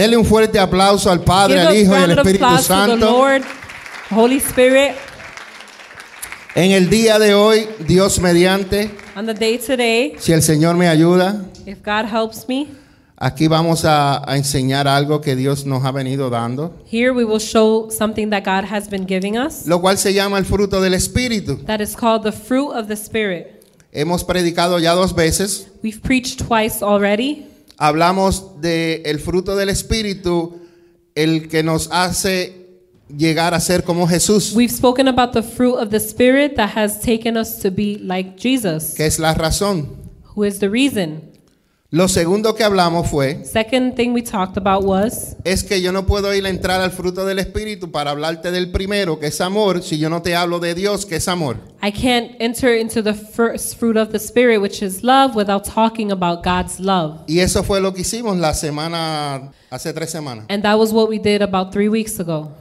Denle un fuerte aplauso al Padre, Give al Hijo y al Espíritu Santo. Lord, Holy Spirit. En el día de hoy, Dios mediante, On the day today, si el Señor me ayuda, if God helps me, aquí vamos a, a enseñar algo que Dios nos ha venido dando, here we will show something that God has been giving us lo cual se llama el fruto del Espíritu. that is called the fruit of the Spirit. Hemos predicado ya dos veces, We've preached twice already. Hablamos del el fruto del Espíritu, el que nos hace llegar a ser como Jesús, We've spoken about the fruit of the Spirit that has taken us to be like Jesus, que es la razón. who is the reason. Lo segundo que hablamos fue, Second thing we talked about was es que yo no puedo ir a entrar al fruto del Espíritu para hablarte del primero, que es amor, si yo no te hablo de Dios, que es amor. I can't enter into the first fruit of the Spirit, which is love, without talking about God's love. Y eso fue lo que hicimos la semana, hace tres semanas. And that was what we did about three weeks ago.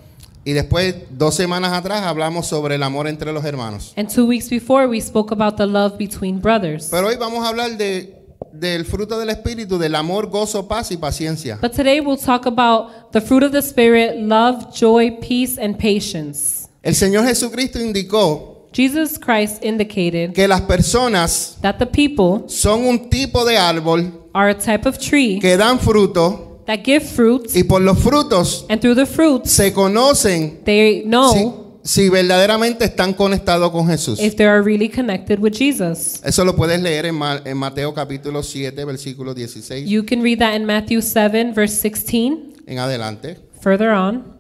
Y después, dos semanas atrás, hablamos sobre el amor entre los hermanos. And two weeks before, we spoke about the love between brothers. Pero hoy vamos a hablar de, del fruto del Espíritu, del amor, gozo, paz y paciencia. But today we'll talk about the fruit of the Spirit love, joy, peace, and patience. El Señor Jesucristo indicó Jesus Christ indicated que las personas that the people son un tipo de árbol are a type of tree que dan fruto that give fruits, y por los frutos and through the fruits, se conocen they know si, si verdaderamente están conectados con Jesús. if they are really connected with Jesus. Eso lo puedes leer en, Ma- en Mateo capítulo 7, versículo 16 You can read that in Matthew 7, verse 16, en adelante. further on.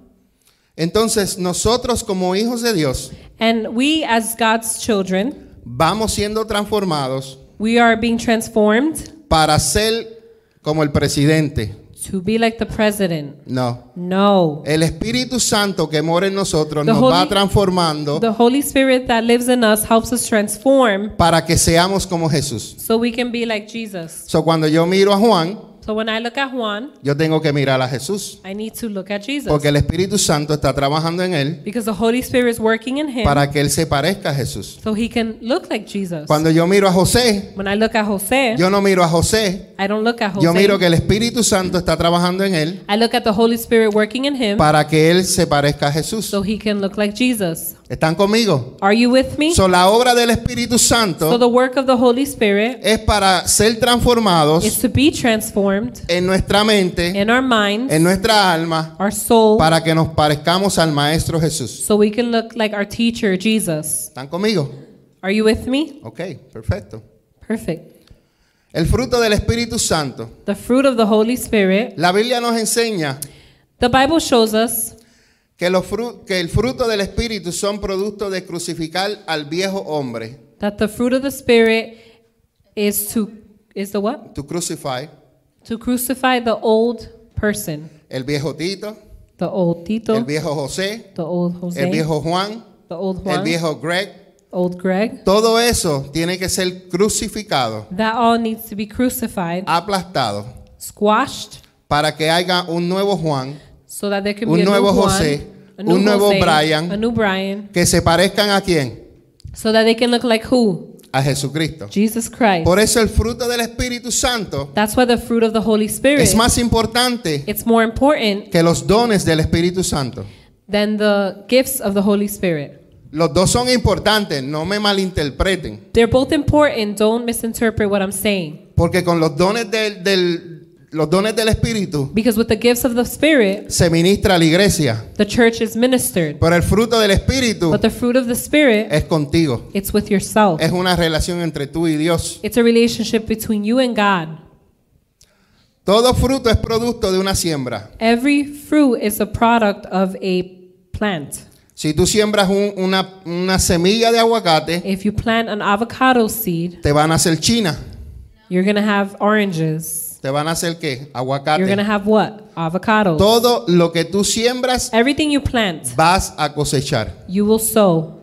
Entonces, nosotros como hijos de Dios And we, as God's children, vamos siendo transformados we are being transformed para ser como el presidente. To be like the president. No. No. El Espíritu Santo que mora en nosotros The nos va Holy- transformando The Holy Spirit that lives in us helps us transform para que seamos como Jesús. so we can be like Jesus. So, cuando yo miro a Juan, So when I look at Juan, yo tengo que mirar a Jesús. I need to look at Jesus Porque el Espíritu Santo está trabajando en él because the Holy Spirit is working in him para que él se parezca a Jesús. so he can look like Jesus. Cuando yo miro a José, When I look at Jose, yo no miro a José, I don't look at Jose. yo miro que el Espíritu Santo está trabajando en él I look at the Holy Spirit working in him para que él se parezca a Jesús. so he can look like Jesus. ¿Están conmigo? Are you with me? So, la obra del Espíritu So Santo the work of the Holy Spirit es para ser is transformados to be transformed en nuestra mente, in our minds, en nuestra alma, our soul, para que nos parezcamos al Maestro Jesús. so we can look like our teacher, Jesus. ¿Están conmigo? Are you with me? Ok, perfecto. Perfect. El fruto del Espíritu Santo. The fruit of the Holy Spirit. La Biblia nos enseña The Bible shows us que, los fru- que el fruto del Espíritu son producto de crucificar al viejo hombre. that the fruit of the Spirit is to is the what? To crucify To crucify the old person, el viejo Tito, the old Tito, el viejo José, the old Jose, el viejo Juan, the old el Juan, viejo Greg. old Greg. Todo eso tiene que ser crucificado, That all needs to be crucified, aplastado, squashed, para que haya un nuevo Juan so that there can Un be a nuevo new José, Juan, a new un nuevo Brian. a new Brian, que se parezcan a quién? so that they can look like who? A Jesucristo. Jesus Christ. Por eso el fruto del Espíritu Santo That's why the fruit of the Holy Spirit es más importante it's more important que los dones del Espíritu Santo. than the gifts of the Holy Spirit. Los dos son importantes, no me malinterpreten, They're both important. Don't misinterpret what I'm saying. porque con los dones del, del- los dones del Espíritu Because with the gifts of the Spirit, se ministra a la iglesia, the church is ministered. pero el fruto del Espíritu But the fruit of the Spirit, es contigo. it's with yourself. Es una relación entre tú y Dios. It's a relationship between you and God. Todo fruto es producto de una siembra. Every fruit is a product of a plant. Si tú siembras un- una, una semilla de aguacate, If you plant an avocado seed, te van a hacer china. you're going to have oranges. ¿Te van a hacer qué? You're going to Aguacate. have what? Avocados. Todo lo que tú siembras Everything you plant, vas a cosechar. you will sow.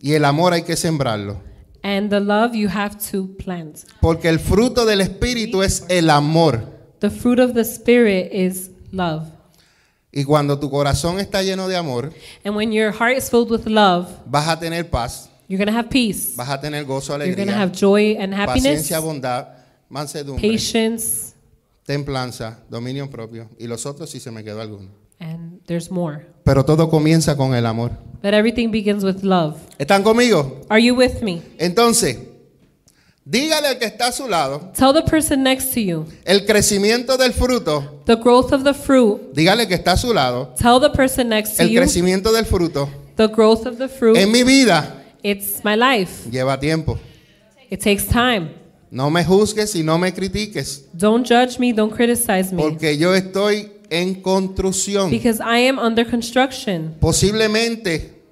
Y el amor hay que sembrarlo. And the love you have to plant. Porque el fruto del Espíritu es el amor. The fruit of the Spirit is love. Y cuando tu corazón está lleno de amor, And when your heart is filled with love, vas a tener paz, you're to have peace. vas a tener gozo, You're going to alegría, have joy and happiness, paciencia, bondad, mansedumbre, patience, templanza, dominio propio y los otros si se me quedó alguno. And there's more. Pero todo comienza con el amor. But everything begins with love. ¿Están conmigo? Are you with me? Entonces, dígale al que está a su lado Tell the person next to you el crecimiento del fruto. the growth of the fruit. Dígale que está a su lado Tell the person next to el you crecimiento del fruto. the growth of the fruit. En mi vida It's my life. lleva tiempo. It takes time. No me juzgues y no me critiques, Don't judge me, don't criticize me. porque yo estoy en construcción. Because I am under construction. Posiblemente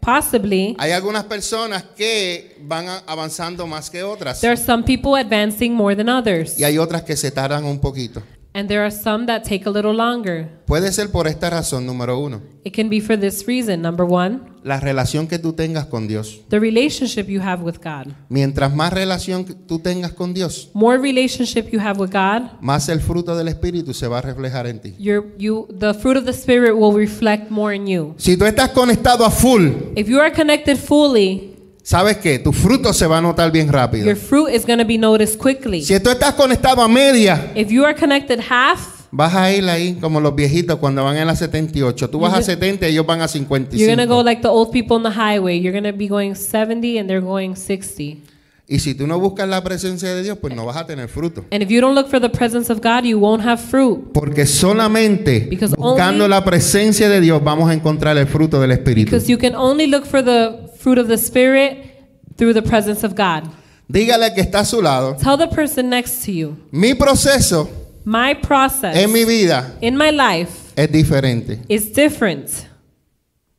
Possibly, hay algunas personas que van avanzando más que otras there are some people advancing more than others. y hay otras que se tardan un poquito. And there are some that take a little longer. Puede ser por esta razón, número uno, It can be for this reason. Number one, la relación que tú tengas con Dios. the relationship you have with God. Mientras más relación tú tengas con Dios, More relationship you have with God, más el fruto del Espíritu se va a reflejar en ti. your, you, the fruit of the Spirit will reflect more in you. Si tú estás conectado a full, If you are connected fully, ¿sabes qué? Tu fruto se va a notar bien rápido. your fruit is going to be noticed quickly. Si tú estás conectado a media, If you are connected half, vas a ir ahí como los viejitos cuando van en la 78. Tú vas a 70 y ellos van a you're going to go 55. like the old people on the highway. You're going to be going 70 and they're going 60. Y si tú no buscas la presencia de Dios, pues no vas a tener fruto. And if you don't look for the presence of God, you won't have fruit. Porque solamente Because buscando only- la presencia de Dios vamos a encontrar el fruto del Espíritu. Because you can only look for the fruit of the Spirit through the presence of God. Dígale que está a su lado. Tell the person next to you, Mi proceso my process en mi vida in my life es diferente. is different.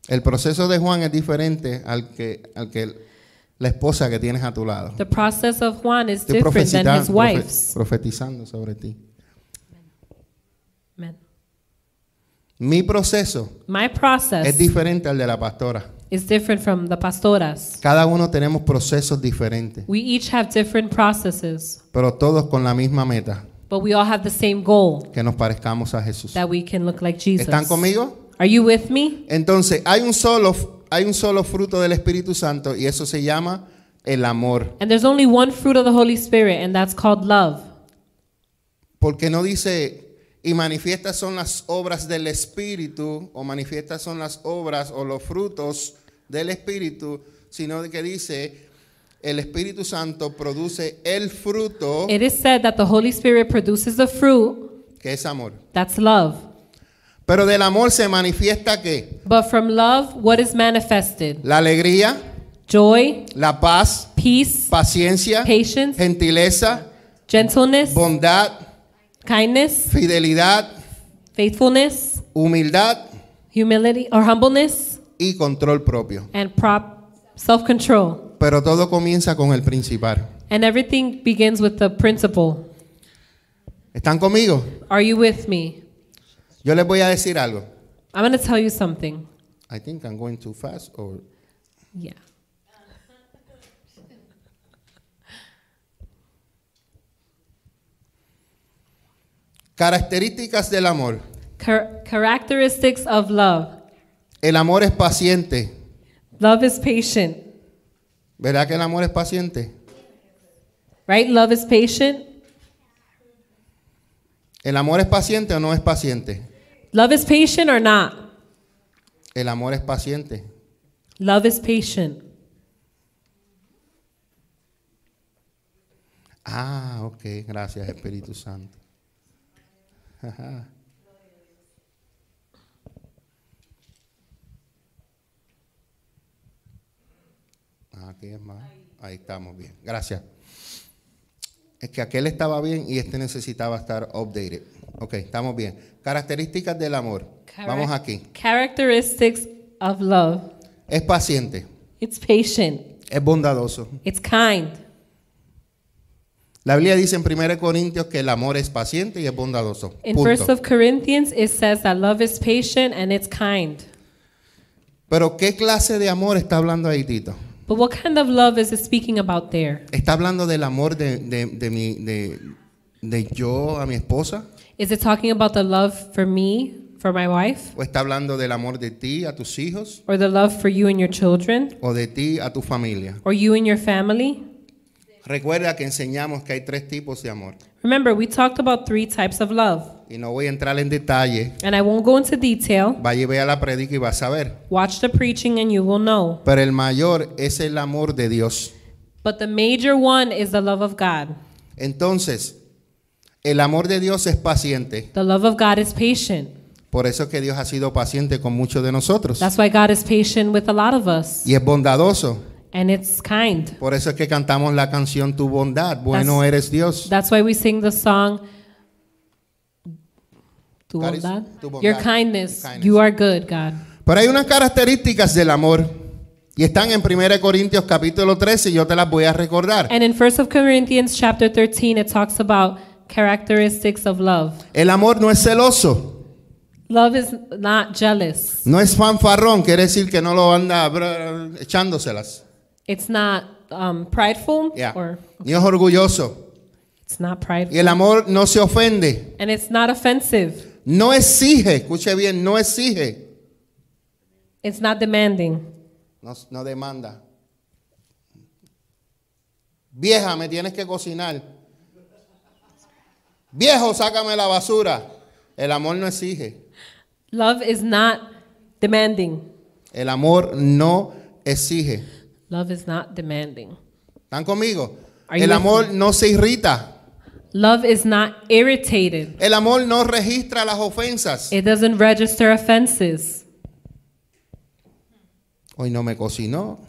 El proceso de Juan es diferente al que, al que la esposa que tienes a tu lado. The process of Juan is Estoy different than his wife's. profetizando sobre ti. Amen. Mi proceso My es process diferente al de la pastora. Is different from the pastoras. Cada uno tenemos procesos diferentes, We each have different processes, pero todos con la misma meta, but we all have the same goal que nos parezcamos a Jesús. that we can look like Jesus. ¿Están conmigo? Are you with me? Entonces, hay un solo hay un solo fruto del Espíritu Santo y eso se llama el amor. And there's only one fruit of the Holy Spirit, and that's called love. Porque no dice y manifiestas son las obras del Espíritu o manifiestas son las obras o los frutos del Espíritu, sino que dice el Espíritu Santo produce el fruto It is said that the Holy Spirit produces the fruit, que es amor. that's love. Pero del amor se manifiesta que But from love, what is manifested? la alegría, Joy, la paz, peace, paciencia, patience, gentileza, gentleness, bondad, kindness, fidelidad, faithfulness, humildad humility or humbleness, y control propio. and prop self-control. Pero todo comienza con el principal. And everything begins with the principle. ¿Están conmigo? Are you with me? Yo les voy a decir algo. I'm going to tell you something. I think I'm going too fast or Yeah. Características del amor. Char- characteristics of love. El amor es paciente. Love is patient, ¿Verdad que el amor es paciente? right? Love is patient. ¿El amor es paciente o no es paciente? Love is patient or not? El amor es paciente. Love is patient. Ah, ok, gracias Espíritu Santo. Ajá. Ah, Aquí es más. Ahí estamos bien. Gracias. Es que aquel estaba bien y este necesitaba estar updated. Ok, estamos bien. Características del amor. Vamos aquí. Characteristics of love. Es paciente. It's patient. Es bondadoso. It's kind. La Biblia dice en 1 Corintios que el amor es paciente y es bondadoso. In Punto. First of Corinthians, it says that love is patient and it's kind. Pero ¿qué clase de amor está hablando ahí, Tito? But what kind of love is it speaking about there? ¿Está hablando del amor de, de, de mi, de, de yo a mi esposa? Is it talking about the love for me, for my wife, ¿O está hablando del amor de ti a tus hijos? or the love for you and your children, ¿O de ti a tu familia? or you and your family? Recuerda que enseñamos que hay tres tipos de amor. Remember, we talked about three types of love. Y no voy a entrar en detalle. And I won't go into detail. Vaya y vea la predica y vas a ver. Watch the preaching and you will know. Pero el mayor es el amor de Dios. But the major one is the love of God. Entonces, el amor de Dios es paciente. The love of God is patient. Por eso es que Dios ha sido paciente con muchos de nosotros. That's why God is patient with a lot of us. Y es bondadoso. And it's kind. Por eso es que cantamos la canción Tu bondad. Bueno That's- eres Dios. That's why we sing the song Tu bondad? tu bondad, Your kindness. kindness. You are good, God. Pero hay unas características del amor. Y están en 1 Corintios capítulo 13 y yo te las voy a recordar. And in 1 Corinthians chapter 13 it talks about characteristics of love. El amor no es celoso. Love is not jealous. No es fanfarrón. Quiere decir que no lo anda echándoselas. It's not um, prideful or Ni es orgulloso. it's not prideful. Y el amor no se ofende. And it's not offensive. No exige. Escuche bien. No exige. It's not demanding. No, no demanda. Vieja, me tienes que cocinar. Viejo, sácame la basura. El amor no exige. Love is not demanding. El amor no exige. Love is not demanding. ¿Están conmigo? Are El amor no se irrita. Love is not irritated. El amor no registra las ofensas. It doesn't register offenses. Hoy no me cocinó.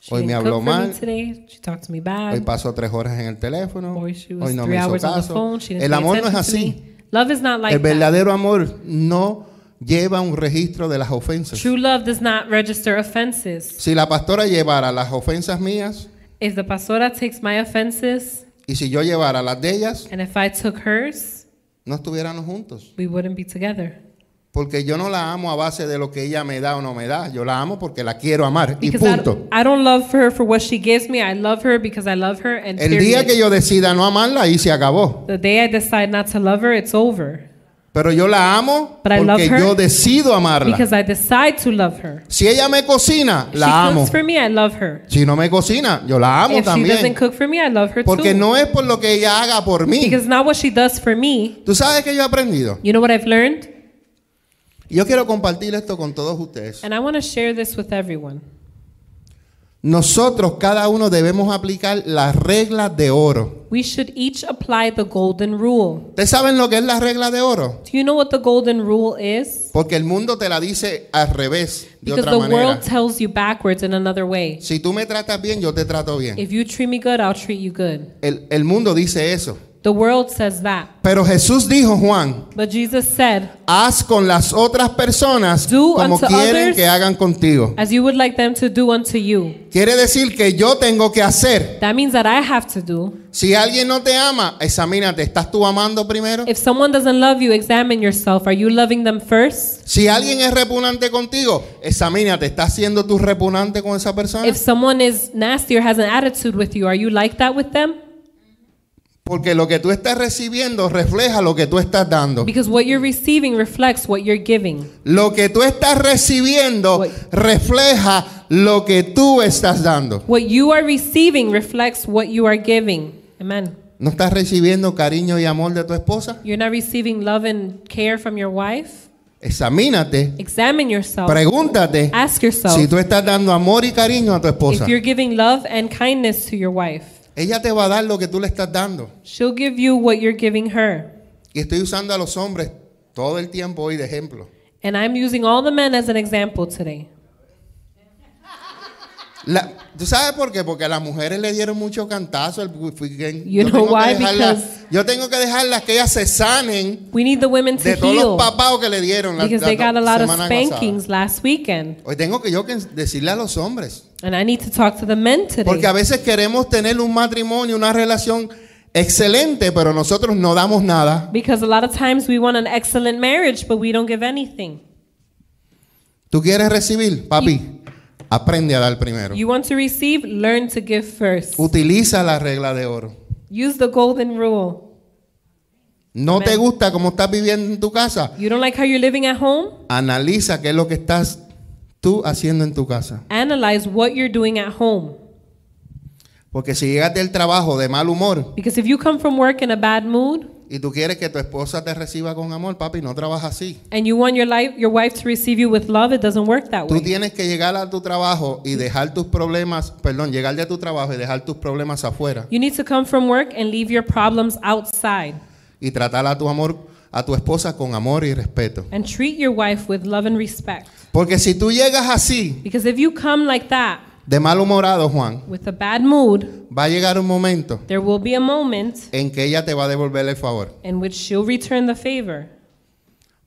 She Hoy me habló me mal. today. She talked to me Hoy bad. pasó tres horas en el teléfono. Hoy no me hizo caso. El amor no es así. me. Love is not like El that. verdadero amor no lleva un registro de las ofensas. True love does not register offenses. Si la pastora llevara las ofensas mías If the pastora takes my offenses y si yo llevara las de ellas, and if I took hers, no estuviéramos juntos. we wouldn't be together. Porque yo no la amo a base de lo que ella me da o no me da. Yo la amo porque la quiero amar. Y Because I, punto. I don't love her for what she gives me. I love her because I love her and El día period. que yo decida no amarla, ahí se acabó. The day I decide not to love her, it's over. Pero yo la amo But porque yo decido amarla. Because I decide to love her. Si ella me cocina, If la she amo. cooks for me, I love her. Si no me cocina, yo la amo if she doesn't también. cook for me, I love her Porque too. no es por lo que ella haga por mí. Because not what she does for me. ¿Tú sabes que yo he aprendido? You know what I've learned? Yo quiero compartir esto con todos ustedes. And I want to share this with everyone. Nosotros, cada uno, debemos aplicar las reglas de oro. We should each apply the golden rule. ¿Ustedes saben lo que es la regla de oro? Do you know what the golden rule is? Porque el mundo te la dice al revés, de Because otra the manera. world tells you backwards in another way. Si tú me tratas bien, yo te trato bien. If you treat me good, I'll treat you good. El, el mundo dice eso. The world says that. Pero Jesús dijo, Juan, But Jesus said, haz con las otras personas Do como unto quieren others- que hagan contigo. as you would like them to do unto you. Quiere decir que yo tengo que hacer. That means that I have to do. Si alguien no te ama, examínate. ¿Estás tú amando primero? If someone doesn't love you, examine yourself. Are you loving them first? Si alguien es repugnante contigo, examínate. ¿Estás siendo tú repugnante con esa persona? If someone is nasty or has an attitude with you, are you like that with them? Porque lo que tú estás recibiendo refleja lo que tú estás dando. Because what you're receiving reflects what you're giving. Lo que tú estás recibiendo Wait. refleja lo que tú estás dando. What you are receiving reflects what you are giving. Amen. ¿No estás recibiendo cariño y amor de tu esposa? You're not receiving love and care from your wife? Examínate, Examine yourself. pregúntate Ask yourself si tú estás dando amor y cariño a tu esposa. if you're giving love and kindness to your wife. Ella te va a dar lo que tú le estás dando. She'll give you what you're giving her. Y estoy usando a los hombres todo el tiempo hoy de ejemplo. And I'm using all the men as an example today. La- ¿Tú sabes por qué? Porque a las mujeres le dieron mucho cantazo. el yo, know tengo why? dejarlas, yo tengo que dejarlas que ellas se sanen We need the women to de todos heal los papados que le dieron la, because la they got a lot of semana pasada. spankings last weekend. Hoy tengo que yo que decirle a los hombres. And I need to talk to the men today. Porque a veces queremos tener un matrimonio, una relación excelente, pero nosotros no damos nada. Because a lot of times we want an excellent marriage, but we don't give anything. ¿Tú quieres recibir? Papi, aprende a dar primero. You want to receive, learn to give first. Utiliza la regla de oro. Use the golden rule. ¿No te Amen. gusta cómo estás viviendo en tu casa? You don't like how you're living at home? Analiza qué es lo que estás tú haciendo en tu casa. Analyze what you're doing at home. Porque si llegas del trabajo de mal humor Because if you come from work in a bad mood y tú quieres que tu esposa te reciba con amor, papi, no trabaja así. and you want your life your wife to receive you with love, it doesn't work that Tú way. tienes que llegar a tu trabajo y dejar tus problemas, perdón, llegar de tu trabajo y dejar tus problemas afuera You need to come from work and leave your problems outside y tratar a tu amor, a tu esposa con amor y respeto. and treat your wife with love and respect. Porque si tú llegas así, Because if you come like that de malhumorado, Juan, with a bad mood, va a llegar un momento there will be a moment en que ella te va a devolver el favor. in which she'll return the favor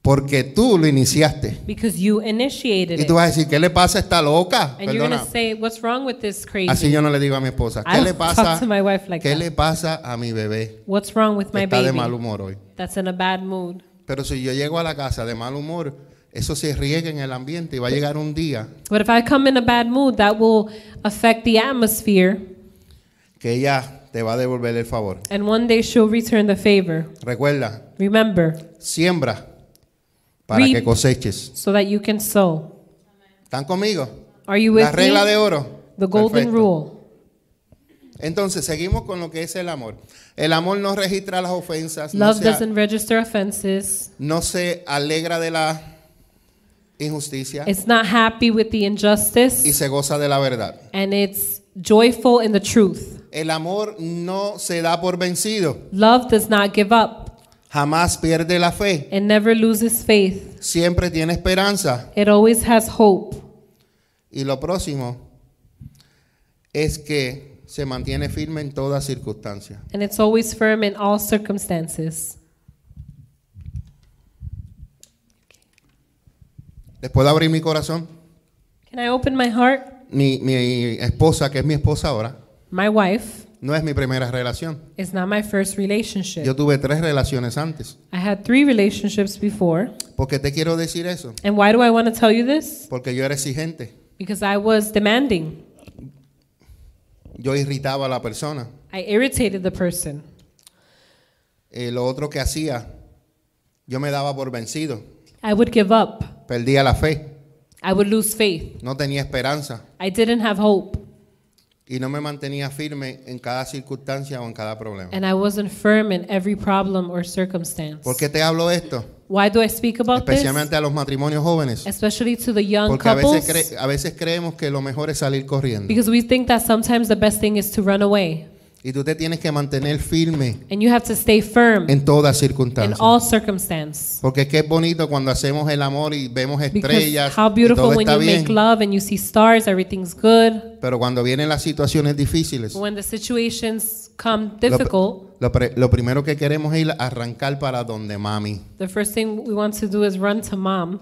Porque tú lo iniciaste. because you initiated Y it. tú vas a decir, ¿qué le pasa a esta loca? And you're going Perdona. to say, What's wrong with this Así yo no le digo a mi esposa. ¿Qué le pasa? like ¿Qué le pasa a mi bebé? What's wrong with my Está de mal baby humor hoy. that's in a bad mood? Pero si yo llego a la casa de mal humor, eso se riega en el ambiente y va a llegar un día But if I come in a bad mood, that will affect the atmosphere, que ella te va a devolver el favor. and one day she'll return the favor. Recuerda, Remember, siembra para Reap. que coseches. so that you can sow. ¿Están conmigo? Are you La with regla me? de oro. The golden Perfecto. rule. Entonces, seguimos con lo que es el amor. El amor no registra las ofensas, no Love se, doesn't register offenses. no se alegra de la injusticia It's not happy with the y injustice, se goza de la verdad. and it's joyful in the truth. El amor no se da por vencido, Love does not give up jamás pierde la fe, and never loses faith. siempre tiene esperanza. It always has hope. Y lo próximo es que se mantiene firme en toda circunstancia. And it's always firm in all circumstances. ¿Les puedo abrir mi corazón? Can I open my heart? Mi, mi esposa, que es mi esposa ahora, My wife no es mi primera relación. is not my first relationship. Yo tuve tres relaciones antes. I had three relationships before. ¿Por qué te quiero decir eso? And why do I want to tell you this? Porque yo era exigente. Because I was demanding. Yo irritaba a la persona. I irritated the person. Eh, lo otro que hacía, yo me daba por vencido. I would give up. Perdía la fe. I would lose faith. No tenía esperanza. I didn't have hope. Y no me mantenía firme en cada circunstancia o en cada problema. And I wasn't firm in every problem or circumstance. ¿Por qué te hablo esto? Why do I speak about this? Especialmente a los matrimonios jóvenes. Especially to the young Porque a veces, couples. a veces creemos que lo mejor es salir corriendo. Because we think that sometimes the best thing is to run away. Y tú te tienes que mantener firme And you have to stay firm en toda in circunstancia. all circumstance. Porque es que es bonito cuando hacemos el amor y vemos estrellas how y beautiful todo when está you bien. make love and you see stars, everything's good. Pero cuando vienen las situaciones difíciles, when the situations come lo, difficult, lo primero que queremos es ir arrancar para donde mami. the first thing we want to do is run to mom.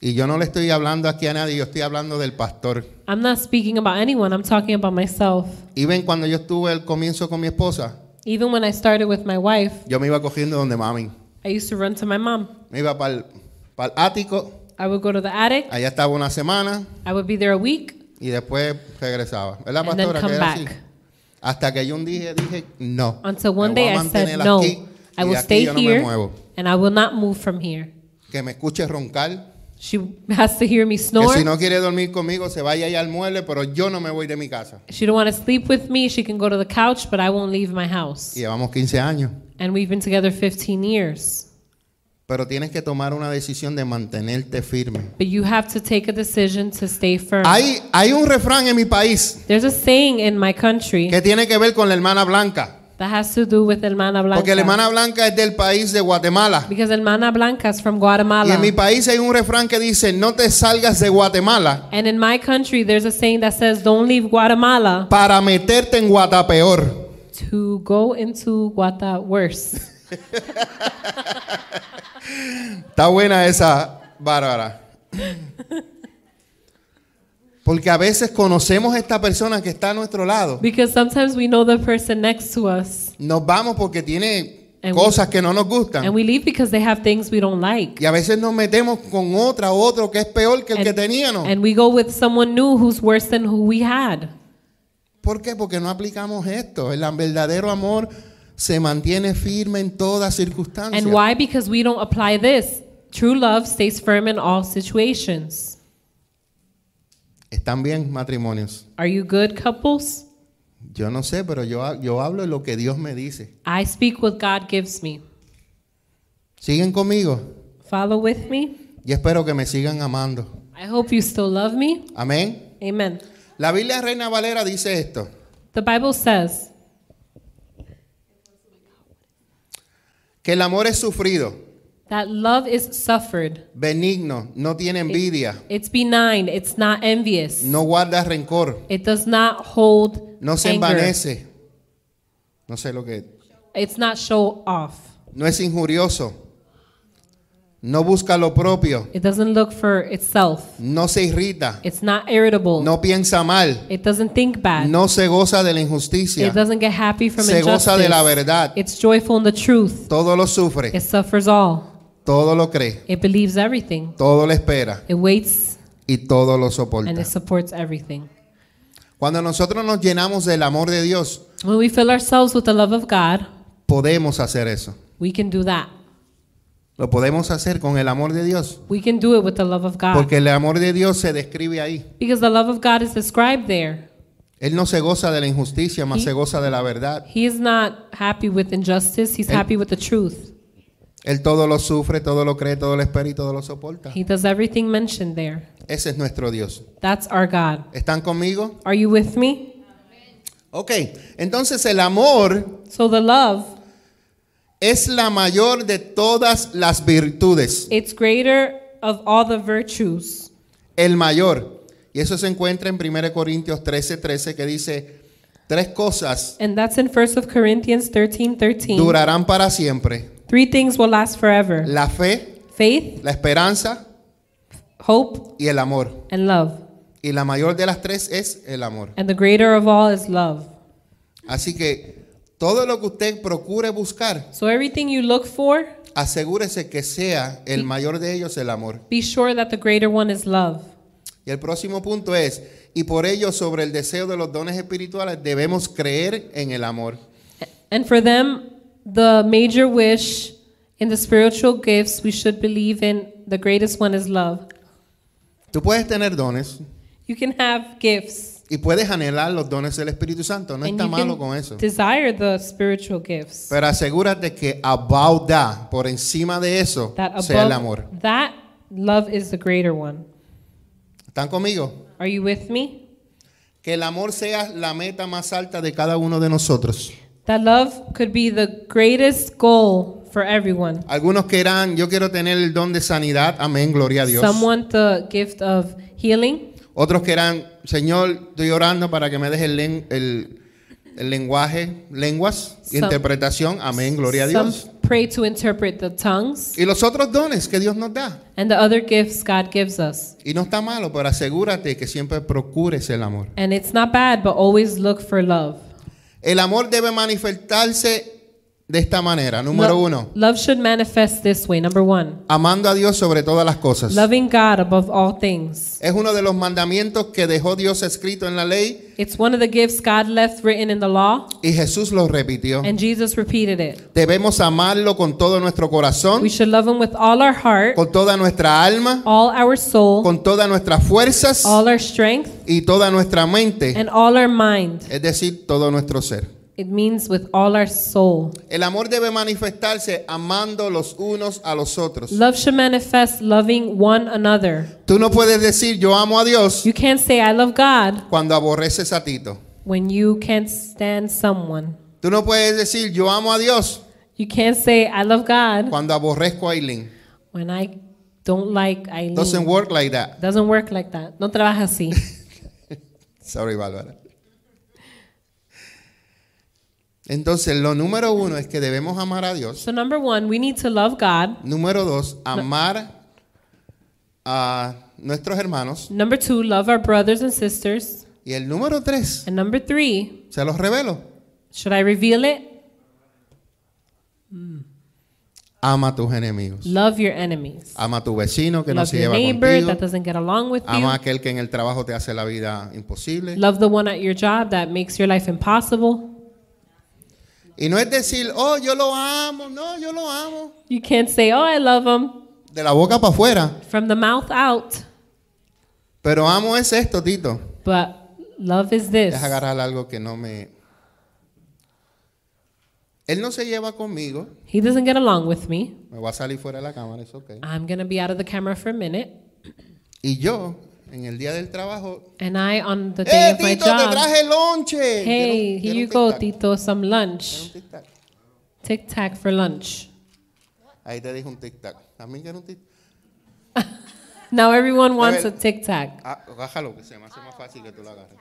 Y yo no le estoy hablando aquí a nadie, yo estoy hablando del pastor. I'm not speaking about anyone, I'm talking about myself. Y ven, cuando yo estuve al comienzo con mi esposa, Even when I started with my wife, yo me iba cogiendo donde mami. I used to run to my mom. Me iba para el, ático, I would go to the attic, allá estaba una semana I would be there a week, y después regresaba. ¿Verdad, and then come así? back. Hasta que yo un día dije, no. Until one day I said, no, aquí, I will stay no here muevo. and I will not move from here. Que me escuche roncar. She has to hear me Que snore. si no quiere dormir conmigo, se vaya allá al mueble, pero yo no me voy de mi casa. She don't want to sleep with me. She can go to the couch, but I won't leave my house. Y llevamos 15 años. And we've been together 15 years. Pero tienes que tomar una decisión de mantenerte firme. But you have to take a decision to stay firm. Hay, hay un refrán en mi país There's a saying in my country que tiene que ver con la hermana blanca. That has to do with Hermana Blanca. Porque la hermana blanca es del país de Guatemala. because Hermana Blanca is from Y Guatemala. en mi país hay un refrán que dice, no te salgas de Guatemala and in my country, there's a saying that says, don't leave Guatemala para meterte en Guatapeor. to go into Guata worse. Está buena esa Bárbara. Porque a veces conocemos a esta persona que está a nuestro lado. because sometimes we know the person next to us. Nos vamos porque tiene And we- cosas que no nos And gustan. we leave because they have things we don't like. Y a veces nos metemos con otra o otro que es peor que el que teníamos. And we go with someone new who's worse than who we had. ¿Por qué? Porque no aplicamos esto. El verdadero amor se mantiene firme en todas circunstancias. And why? Because we don't apply this. True love stays firm in all situations. Están bien matrimonios. Are you good couples? Yo no sé, pero yo, yo hablo lo que Dios me dice. I speak what God gives me. ¿Siguen conmigo? Follow with me. Y espero que me sigan amando. I hope you still love me. Amén. Amen. La Biblia Reina Valera dice esto. The Bible says Que el amor es sufrido, that love is suffered. benigno, no tiene envidia, It's benign. It's not envious. no guarda rencor, It does not hold no se anger. envanece. No sé lo que. It's not show off. No es injurioso. No busca lo propio. It doesn't look for itself. No se irrita. It's not irritable. No piensa mal. It doesn't think bad. No se goza de la injusticia. It doesn't get happy from Se goza de la verdad. It's joyful in the truth. Todo lo sufre. It suffers all. Todo lo cree. It believes everything. Todo lo espera. It waits Y todo lo and soporta. it supports everything. Cuando nosotros nos llenamos del amor de Dios, When we fill ourselves with the love of God, podemos hacer eso. we can do that. Lo podemos hacer con el amor de Dios. We can do it with the love of God. Porque el amor de Dios se describe ahí. Because the love of God is described there. Él no se goza de la injusticia, más He- se goza de la verdad. He is not happy with injustice, he's El- happy with the truth. Él todo lo sufre, todo lo cree, todo lo espera y todo lo soporta. He does everything mentioned there. Ese es nuestro Dios. That's our God. ¿Están conmigo? Are you with me? Ok, entonces el amor So the love, es la mayor de todas las virtudes. it's greater of all the virtues. El mayor. Y eso se encuentra en 1 Corintios 13, 13 que dice, tres cosas And that's in 1 of Corinthians 13, 13. durarán para siempre. Three things will last forever. La fe, Faith, la esperanza hope, y el amor. and love. Y la mayor de las tres es el amor. And the greater of all is love. Así que todo lo que usted procure buscar, So everything you look for, asegúrese que sea el mayor de ellos el amor. be sure that the greater one is love. Y el próximo punto es, y por ello sobre el deseo de los dones espirituales debemos creer en el amor. And for them, the major wish in the spiritual gifts we should believe in, the greatest one is love. Tú puedes tener dones You can have gifts. y puedes anhelar los dones del Espíritu Santo, no and está you malo can con eso. desire the spiritual gifts. Pero asegúrate que about that, por encima de eso, That sea el above amor. that, love is the greater one. ¿Están conmigo? Are you with me? Que el amor sea la meta más alta de cada uno de nosotros. That love could be the greatest goal for everyone. Algunos quieran, yo quiero tener el don de sanidad, amén, gloria a Dios. Some want the gift of healing. Otros quieran, Señor, estoy orando para que me deje el, el- el lenguaje, lenguas, Some- interpretación, amén, gloria a Dios. pray to interpret the tongues. Y los otros dones que Dios nos da. And the other gifts God gives us. Y no está malo, pero asegúrate que siempre procures el amor. And it's not bad, but always look for love. El amor debe manifestarse de esta manera. Número Lo- uno, Love should manifest this way. Number one, amando a Dios sobre todas las cosas. loving God above all things. Es uno de los mandamientos que dejó Dios escrito en la ley It's one of the gifts God left written in the law, y Jesús lo repitió. and Jesus repeated it. Debemos amarlo con todo nuestro corazón, We should love Him with all our heart, con toda nuestra alma, all our soul, con todas nuestras fuerzas all our strength, y toda nuestra mente, and all our mind. es decir, todo nuestro ser. It means with all our soul. El amor debe manifestarse amando los unos a los otros. Love should manifest loving one another. Tú no puedes decir yo amo a Dios You can't say I love God cuando aborreces a Tito. when you can't stand someone. Tú no puedes decir yo amo a Dios You can't say I love God cuando aborrezco a Aileen. when I don't like Eileen. Doesn't work like that. Doesn't work like that. No trabaja así. Sorry, Bárbara. Entonces, lo número uno es que debemos amar a Dios. so number one, we need to love God. Número dos, amar a nuestros hermanos. Number two, love our brothers and sisters. Y el número tres, And number three, se los revelo. should I reveal it? Ama a tus enemigos. Love your enemies. Ama a tu vecino que no Love se your lleva neighbor contigo. that doesn't get along with Ama a aquel que en el trabajo te hace la vida imposible. Love the one at your job that makes your life impossible. Y no es decir, oh, yo lo amo, no, yo lo amo. You can't say, oh, I love him. De la boca para afuera. From the mouth out. Pero amo es esto, Tito. But love is this. Deja agarrar algo que no me. Él no se lleva conmigo. He doesn't get along with me. Me voy a salir fuera de la cámara, es okay. I'm gonna be out of the camera for a minute. Y yo en el día del trabajo, And I, on the day ¡eh, of my Tito, te job, traje lonche! hey, here you go. Tito, some lunch. Tic Tac for lunch. Ahí te dije un tic-tac. ¿También quiero un tic Now everyone wants ver. a Tic Tac. Ah, bájalo, que se me hace más fácil que tú lo agarres.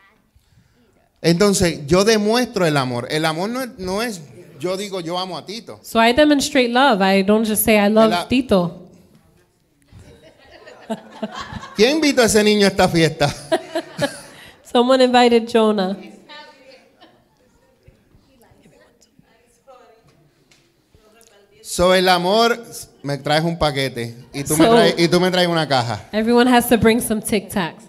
Entonces, yo demuestro el amor. El amor no es, no es yo digo yo amo a Tito. So I demonstrate love. I don't just say I love la- Tito. ¿Quién invitó a ese niño a esta fiesta? Someone invited Jonah. So, el amor me traes un paquete y tú, me So- traes, y tú me traes una caja. Everyone has to bring some Tic Tacs.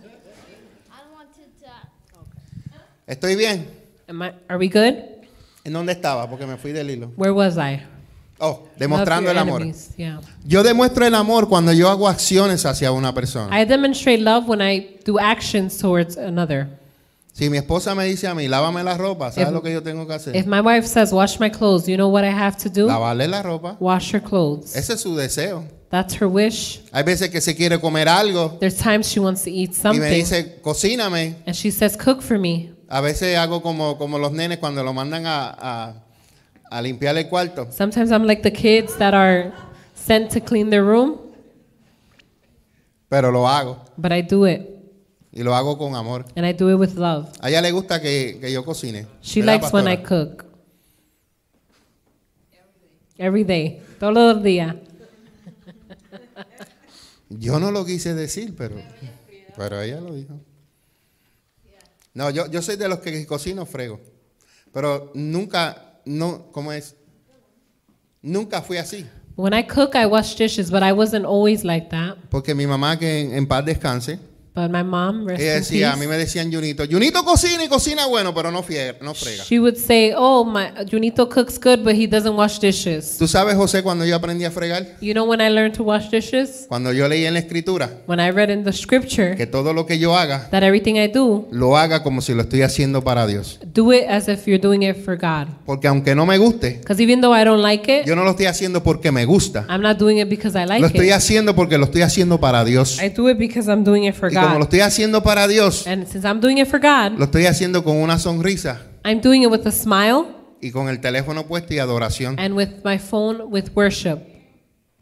¿Estoy bien? Am I, are we good? ¿En dónde estaba? Porque me fui del hilo. Where was I? Oh, demostrando el your amor. enemies. Yeah. Yo demuestro el amor cuando yo hago acciones hacia una persona. I demonstrate love when I do actions towards another. Si mi esposa me dice a mí, lávame la ropa, ¿sabes If- lo que yo tengo que hacer? If my wife says, wash my clothes, you know what I have to do? Lavarle la ropa. Wash her clothes. Ese es su deseo. That's her wish. Hay veces que se quiere comer algo There's times she wants to eat y me something. dice, cocíname. And she says, cook for me. A veces hago como, como los nenes cuando lo mandan a, a, a limpiar el cuarto. Sometimes I'm like the kids that are sent to clean their room, Pero lo hago. but I do it. Y lo hago con amor. And I do it with love. A ella le gusta que, que yo cocine. She ¿Verdad, likes when I cook. Every day. Todos los días. Yo no lo quise decir, pero, pero ella lo dijo. No, yo, yo soy de los que cocino frego. Pero nunca, no, ¿cómo es? Nunca fui así. When I cook, I wash dishes, but I wasn't always like that. Porque mi mamá, que en, en paz descanse, But my mom, rest ella in decía, a mí me decían Junito, Junito cocina y cocina bueno, pero no, fier, no frega. she would say, "Oh, my Junito cooks good, but he doesn't wash dishes." ¿Tú sabes, José, cuando yo aprendí a fregar? You know when I learned to wash dishes? Cuando yo leí en la escritura When I read in the scripture que todo lo que yo haga, that everything I do, lo haga como si lo estoy haciendo para Dios. do it as if you're doing it for God. Porque aunque no me guste, Because even though I don't like it, yo no lo estoy haciendo porque me gusta. I'm not doing it because I Lo like estoy it. haciendo porque lo estoy haciendo para Dios. I do it because I'm doing it for Y como lo estoy haciendo para Dios, And since I'm doing it for God, lo estoy haciendo con una sonrisa I'm doing it with a smile y con el teléfono puesto y adoración. and with my phone with worship.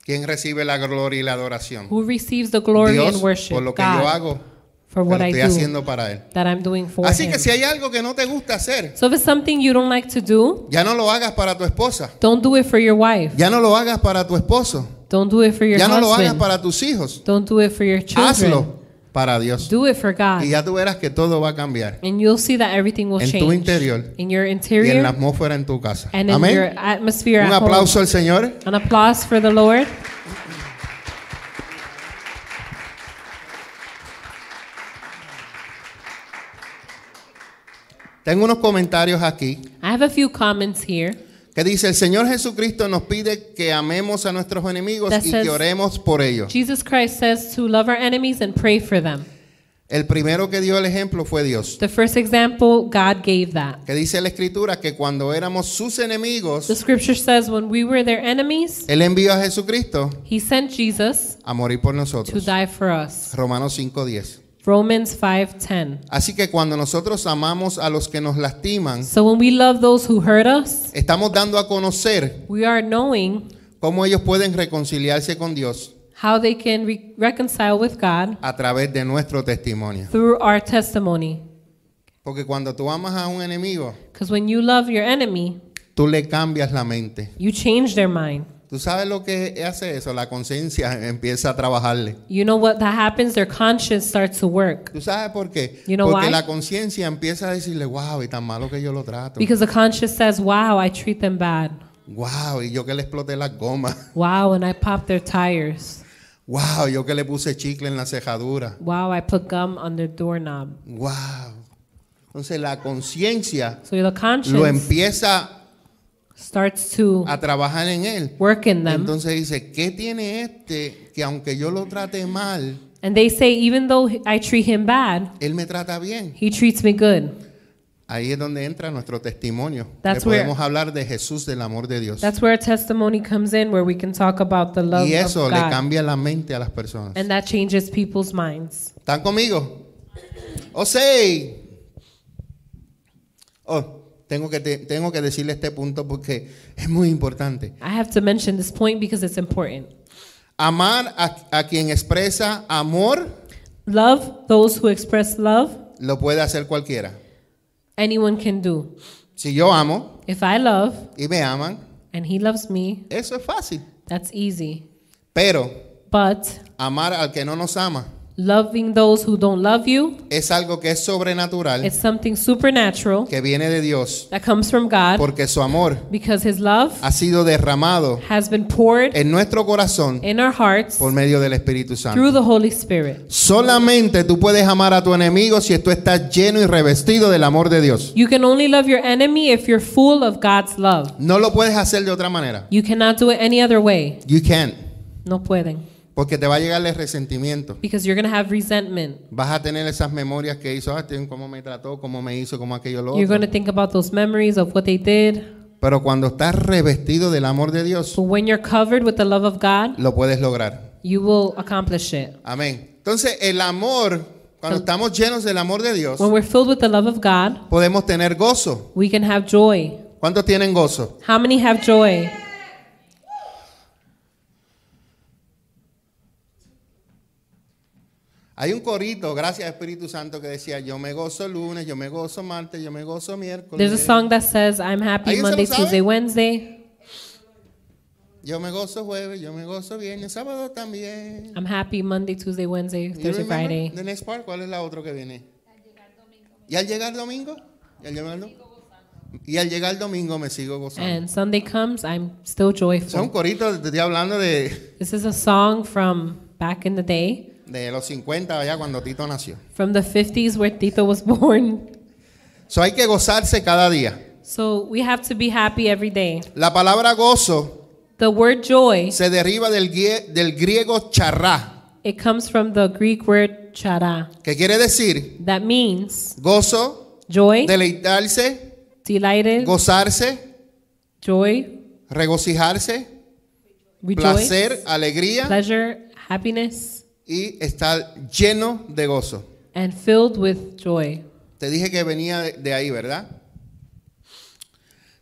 ¿Quién recibe la gloria y la adoración? Who receives the glory Dios, and worship? por lo que yo hago, for que what lo I estoy do haciendo para Él. that I'm doing for Así Him. que si hay algo que no te gusta hacer, So if it's something you don't like to do, ya no lo hagas para tu esposa, don't do it for your wife. ya no lo hagas para tu esposo, Don't do it for your ya no lo hagas husband. para tus hijos, Don't do it for your children. hazlo para Dios. Do it for God. Y ya tú verás que todo va a cambiar And you'll see that everything will en tu change. interior in your y en interior la atmósfera en tu casa. and in your Amén. atmosphere Un at home. aplauso al Señor. An applause for the Lord. Tengo unos comentarios aquí I have a few comments here. Que dice, el Señor Jesucristo nos pide que amemos a nuestros enemigos That y says- que oremos por ellos. Jesus Christ says to love our enemies and pray for them. El primero que dio el ejemplo fue Dios. The first example, God gave that. Que dice la escritura que cuando éramos sus enemigos, The scripture says when we were their enemies, Él envió a Jesucristo he sent Jesus a morir por to nosotros. die for us. Romanos 5:10. Romans 5:10. Así que cuando nosotros amamos a los que nos lastiman, So when we love those who hurt us, estamos dando a conocer we are knowing cómo ellos pueden reconciliarse con Dios how they can re- reconcile with God a través de nuestro testimonio. through our testimony. Porque cuando tú amas a un enemigo, Because when you love your enemy, tú le cambias la mente. you change their mind. ¿Tú sabes lo que hace eso? La conciencia empieza a trabajarle. You know what that happens? Their conscience starts to work. ¿Tú sabes por qué? You know Porque why? la conciencia empieza a decirle, wow, y tan malo que yo lo trato. Because the conscience says, wow, I treat them bad. Wow, y yo que le exploté las gomas. Wow, and I pop their tires. Wow, yo que le puse chicle en la cejadura. Wow, I put gum on their doorknob. Wow. Entonces la conciencia So the lo empieza starts to a trabajar en él. work in them. Entonces dice, ¿qué tiene este que aunque yo lo trate mal, And they say, even though I treat him bad, él me trata bien? he treats me good. Ahí es donde entra nuestro testimonio. Le That's where- podemos hablar de Jesús, del amor de Dios. That's where our testimony comes in, where we can talk about the love Y eso of le God. cambia la mente a las personas. And that changes people's minds. ¿Están conmigo? O sea, oh, tengo que, te- tengo que decirle este punto porque es muy importante. I have to mention this point because it's important. Amar a, a quien expresa amor Love those who express love, lo puede hacer cualquiera. anyone can do. Si yo amo If I love y me aman, and he loves me, eso es fácil. that's easy. Pero But amar al que no nos ama loving those who don't love you, es algo que es sobrenatural, it's something supernatural que viene de Dios, that comes from God porque su amor because his love ha sido derramado has been poured en nuestro corazón in our hearts por medio del Espíritu Santo. through the Holy Spirit. Solamente tú puedes amar a tu enemigo si tú estás lleno y revestido del amor de Dios. You can only love your enemy if you're full of God's love. No lo puedes hacer de otra manera. You cannot do it any other way. You can't. No pueden. Porque te va a llegar el resentimiento. Because you're going to have resentment. Vas a tener esas memorias que hizo, ah, cómo me trató, cómo me hizo, cómo aquello lo You're going to think about those memories of what they did. Pero cuando estás revestido del amor de Dios, But when you're covered with the love of God, lo puedes lograr. you will accomplish it. Amén. Entonces, el amor, cuando estamos llenos del amor de Dios, When we're filled with the love of God, podemos tener gozo. we can have joy. ¿Cuántos tienen gozo? How many have joy? Hay un corito, gracias Espíritu Santo, que decía, yo me gozo lunes, yo me gozo martes, yo me gozo miércoles. There's a song that says, I'm happy ¿Alguien se lo Monday? Tuesday, Wednesday. Yo me gozo jueves, yo me gozo viernes, sábado también. I'm happy Monday, Tuesday, Wednesday, You Thursday, Friday. The next part, ¿cuál es la otra que viene? ¿Y al llegar domingo? ¿Y al llegar, domingo? y al llegar domingo me sigo gozando. And Sunday comes, I'm still joyful. coritos, te estoy hablando de, This is a song from back in the day, de los 50 allá cuando Tito nació. from the 50s where Tito was born. So hay que gozarse cada día. So we have to be happy every day. La palabra gozo The word joy, se deriva del, del griego charrá, it comes from the Greek word chara. que quiere decir That means gozo, joy, deleitarse, delighted, gozarse, joy, regocijarse, rejoice, placer, alegría pleasure, happiness, y estar lleno de gozo. and filled with joy. Te dije que venía de, de ahí, ¿verdad?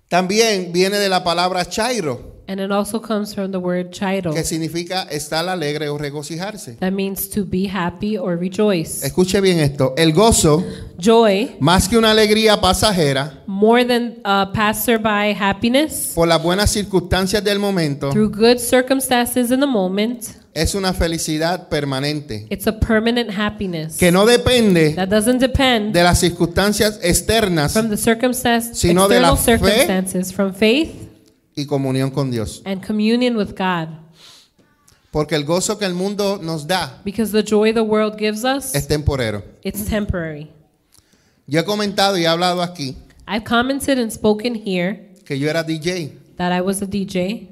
También viene de la palabra chairo, And it also comes from the word chido. que significa estar alegre o regocijarse. That means to be happy or rejoice. Escuche bien esto, el gozo, Joy, más que una alegría pasajera, more than a passerby happiness, por las buenas circunstancias del momento, through good circumstances in the moment, es una felicidad permanente, it's a permanent happiness que no depende that doesn't depend de las circunstancias externas from the circumstance, Sino de la external fe. circumstances, from faith y comunión con Dios. and communion with God. Porque el gozo que el mundo nos da Because the joy the world gives us, es temporero. it's temporary. Yo he comentado y he hablado aquí I've commented and spoken here que yo era DJ that I was a DJ.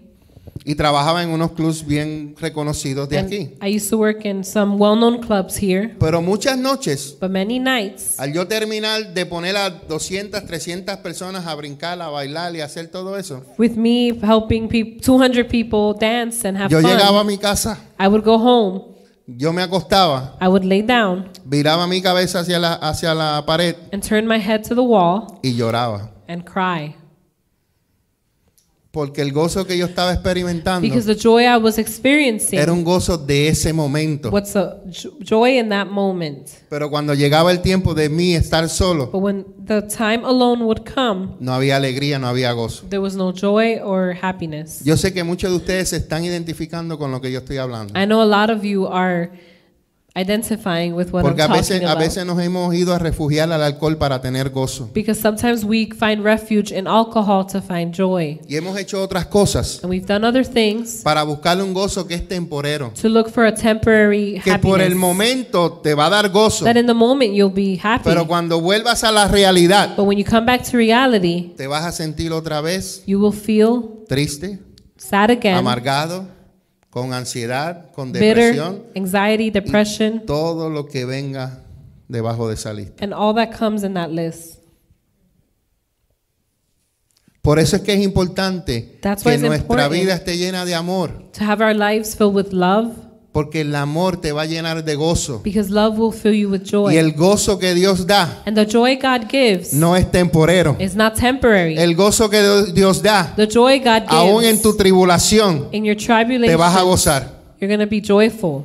Y trabajaba en unos clubs bien reconocidos de And aquí. I used to work in some well-known clubs here, Pero muchas noches, but many nights, al yo terminar de poner a 200, 300 personas a brincar, a bailar y hacer todo eso, with me helping peop 200 people dance and have yo fun, llegaba a mi casa, I would go home, yo me acostaba, I would lay down viraba mi cabeza hacia la, hacia la pared and turn my head to the wall y lloraba. and cry. Porque el gozo que yo estaba experimentando Because the joy I was experiencing era un gozo de ese momento. what's a joy in that moment. Pero cuando llegaba el tiempo de mí estar solo, But when the time alone would come, no había alegría, no había gozo. there was no joy or happiness. Yo sé que muchos de ustedes se están identificando con lo que yo estoy hablando. I know a lot of you are identifying with what Porque a I'm veces, talking a about. veces nos hemos ido a refugiar al alcohol para tener gozo. Because sometimes we find refuge in alcohol to find joy. Y hemos hecho otras cosas And we've done other things para buscarle un gozo que es temporero. to look for a temporary Que por el happiness. momento te va a dar gozo. That in the moment you'll be happy. Pero cuando vuelvas a la realidad, But when you come back to reality, te vas a sentir otra vez you will feel triste, sad again, amargado, con ansiedad, con depresión, bitter, anxiety, depression, todo lo que venga debajo de esa lista. and all that comes in that list. Por eso es que es importante That's que nuestra important vida esté llena de amor, to have our lives filled with love, porque el amor te va a llenar de gozo. because love will fill you with joy. Y el gozo que Dios da and the joy God gives no es temporero. is not temporary. El gozo que Dios da, the joy God gives aún en tu tribulación, in your te tribulation, vas a gozar. you're going to be joyful.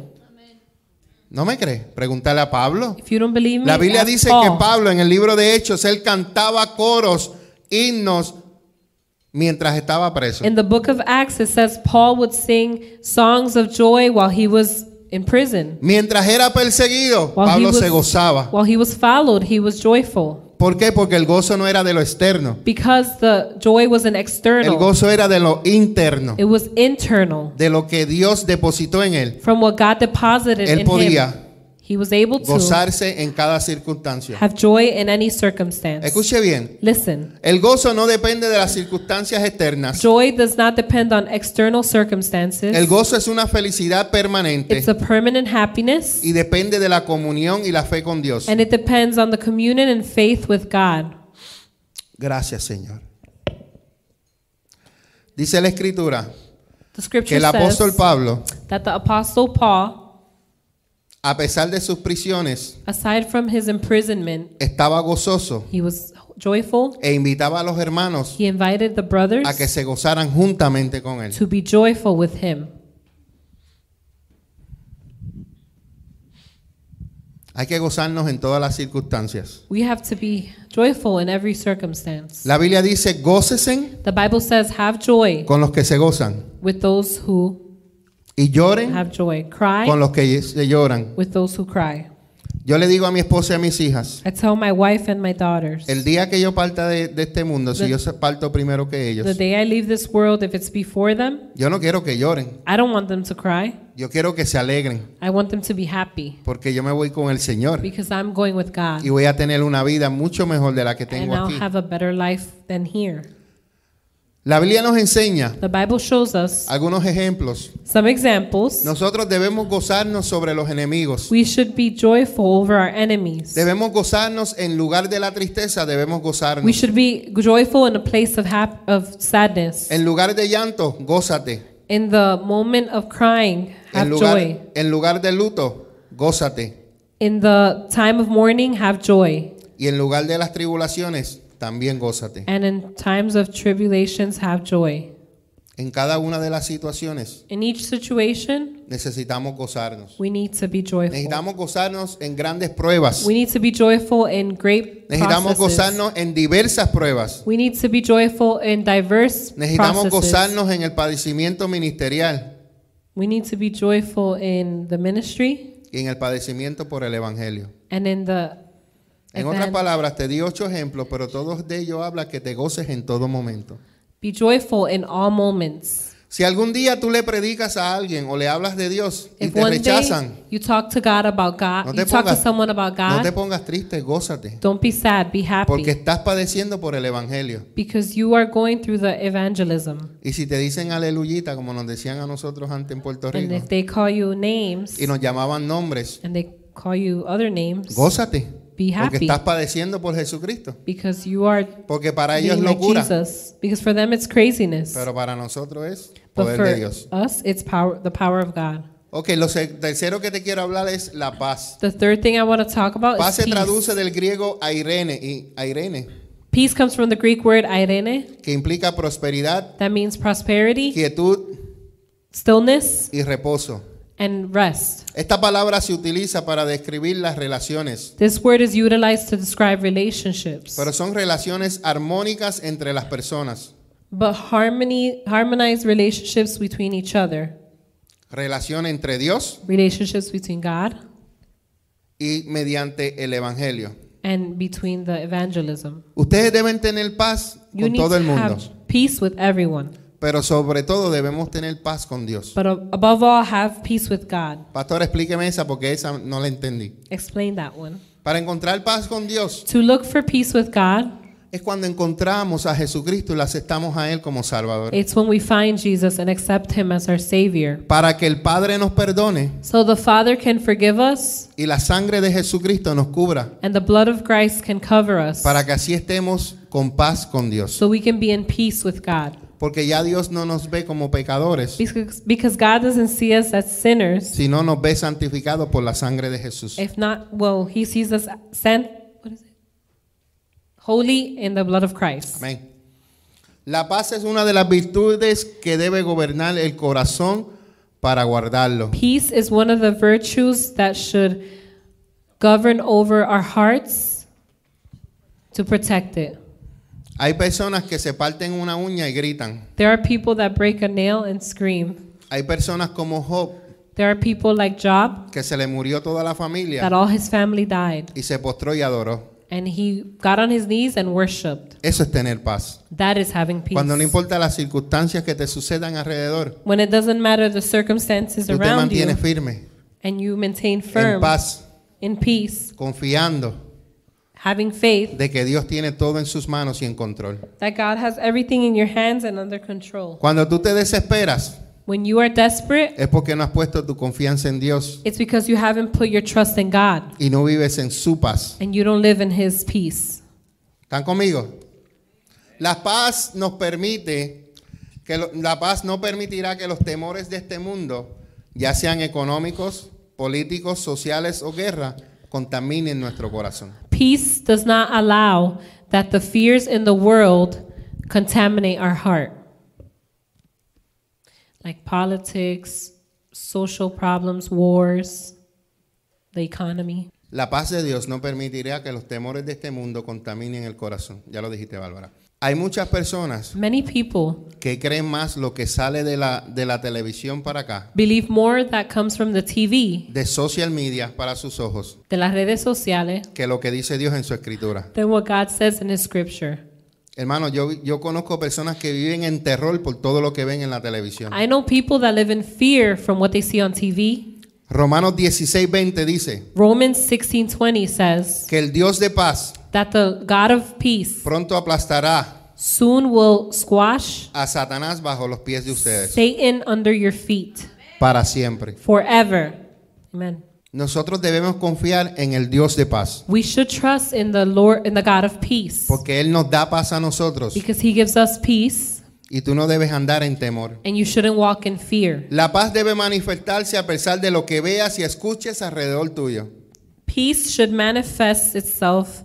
¿No me crees? Pregúntale a Pablo. If you don't believe me, La Biblia ask dice Paul. que Pablo en el libro de Hechos, él cantaba coros, himnos, mientras estaba preso. In the book of Acts, it says Paul would sing songs of joy while he was in prison. Mientras era perseguido, While he Pablo was- se gozaba. While he was followed, he was joyful. ¿Por qué? Porque el gozo no era de lo externo. Because the joy wasn't El external, gozo era de lo interno, it was internal. de lo que Dios depositó en él. From what God deposited Él in podía him, he was able to Gozarse en cada circunstancia. have joy in any circumstance. Escuche bien. Listen, El gozo no depende de las circunstancias externas. joy does not depend on external circumstances. El gozo es una felicidad permanente It's a permanent happiness, y depende de la comunión y la fe con Dios. and it depends on the communion and faith with God. Gracias, Señor. Dice la escritura The que scripture el apóstol Pablo, that the apostle Paul, a pesar de sus prisiones, aside from his imprisonment, estaba gozoso he was joyful. e invitaba a los hermanos He invited the brothers a que se gozaran juntamente con él. to be joyful with him. Hay que gozarnos en todas las circunstancias. We have to be joyful in every circumstance. La Biblia dice, gócesen The Bible says, have joy con los que se gozan with those who y lloren have joy. Cry con los que se lloran. with those who cry. Yo le digo a mi esposa y a mis hijas, I tell my wife and my daughters, el día que yo parta de, de este mundo, si yo se- parto primero que the ellos, day I leave this world, if it's before them, yo no quiero que lloren, I don't want them to cry. yo quiero que se alegren, I want them to be happy porque yo me voy con el Señor because I'm going with God. y voy a tener una vida mucho mejor de la que And tengo I'll aquí. have a better life than here. La Biblia nos enseña The Bible shows us algunos ejemplos. some examples. Nosotros debemos gozarnos sobre los enemigos. We should be joyful over our enemies. Debemos gozarnos en lugar de la tristeza, debemos We gozarnos. should be joyful in a place of of sadness. En lugar de llanto, gózate. In the moment of crying, En have lugar, joy. en lugar de luto, gózate. In the time of mourning, have joy. Y en lugar de las tribulaciones, también gózate. And in times of tribulations, have joy. En cada una de las situaciones In each situation, necesitamos gozarnos. we need to be joyful. Necesitamos gozarnos en grandes pruebas. We need to be joyful in great Necesitamos processes. gozarnos en diversas pruebas. We need to be joyful in diverse Necesitamos processes. gozarnos en el padecimiento ministerial We need to be joyful in the ministry y en el padecimiento por el Evangelio. and in the En otras palabras, te di ocho ejemplos, pero todos de ellos habla que te goces en todo momento. be joyful in all moments. Si algún día tú le predicas a alguien o le hablas de Dios y If te rechazan, you talk to God about God, no you talk to someone about no God, te pongas triste, gózate. don't be sad, be happy. Porque estás padeciendo por el Evangelio. because you are going through the evangelism. Y si te dicen aleluyita, como nos decían a nosotros antes en Puerto And Rico, if they call you names y nos llamaban nombres, and they call you other names, gózate. Be Porque happy estás padeciendo por Jesucristo. because you are Porque para ellos es being like locura, Jesus. Because for them it's craziness. pero para nosotros es but poder for de Dios. us, it's power, the power of God. Ok, lo tercero que te quiero hablar es la paz. The third thing I want to talk about Paz is se traduce peace. del griego airene, y airene, Peace comes from the Greek word irene, que implica prosperidad, that means prosperity, quietud stillness, y reposo. And rest. Esta palabra se utiliza para describir las relaciones, This word is utilized to describe relationships, pero son relaciones armónicas entre las personas, but harmony, harmonized relationships between each other, relación entre Dios relationships between God y mediante el Evangelio. and between the evangelism. Ustedes deben tener paz You con need todo to el mundo, have peace with everyone, pero sobre todo debemos tener paz con Dios. but above all, have peace with God. Pastor, explíqueme esa porque esa no la entendí. Explain that one. Para encontrar paz con Dios, To look for peace with God, es cuando encontramos a Jesucristo y le aceptamos a Él como Salvador. It's when we find Jesus and accept him as our Savior. Para que el Padre nos perdone So the Father can forgive us y la sangre de Jesucristo nos cubra. and the blood of Christ can cover us Para que así estemos con paz con Dios. so we can be in peace with God. Porque ya Dios no nos ve como pecadores, Because, because God doesn't see us as sinners. sino nos ve santificados por la sangre de Jesús. If not, well, he sees us sent, what is it? Holy in the blood of Christ. Amén. La paz es una de las virtudes que debe gobernar el corazón para guardarlo. Peace is one of the virtues that should govern over our hearts to protect it. Hay personas que se parten una uña y gritan. There are people that break a nail and scream. Hay personas como Job There are people like Job que se le murió toda la that familia all his family died y se postró y adoró. and he got on his knees and worshiped. Eso es tener paz. That is having peace. Cuando no importa las circunstancias que te sucedan alrededor, When it doesn't matter the circumstances tú te around you mantienes firme, and you maintain en firm paz, in peace, confiando having faith de que Dios tiene todo en sus manos y en control. that God has everything in your hands and under control. Cuando tú te desesperas, When you are desperate, es porque no has puesto tu confianza en Dios it's because you haven't put your trust in God y no vives en su paz. and you don't live in His peace. ¿Están conmigo? La paz nos permite que lo- la paz no permitirá que los temores de este mundo, ya sean económicos, políticos, sociales o guerra, contaminen nuestro corazón. Peace does not allow that the fears in the world contaminate our heart. Like politics, social problems, wars, the economy. La paz de Dios no permitirá que los temores de este mundo contaminen el corazón. Ya lo dijiste, Bárbara. Hay muchas personas Many people que creen más lo que sale de la, de la televisión para acá, believe more that comes from the TV, de social media para sus ojos, de las redes sociales, que lo que dice Dios en su escritura. than what God says in His scripture. Hermano, yo, yo conozco personas que viven en terror por todo lo que ven en la televisión. I know people that live in fear from what they see on TV. Romanos 16, 20 dice Romans 16:20 says que el Dios de paz that the God of peace pronto aplastará soon will squash a Satanás bajo los pies de ustedes Satan under your feet para siempre. forever. Amen. Nosotros debemos confiar en el Dios de paz, We should trust in the Lord in the God of peace porque Él nos da paz a nosotros because he gives us peace y tú no debes andar en temor. and you shouldn't walk in fear. La paz debe manifestarse a pesar de lo que veas y escuches alrededor tuyo. Peace should manifest itself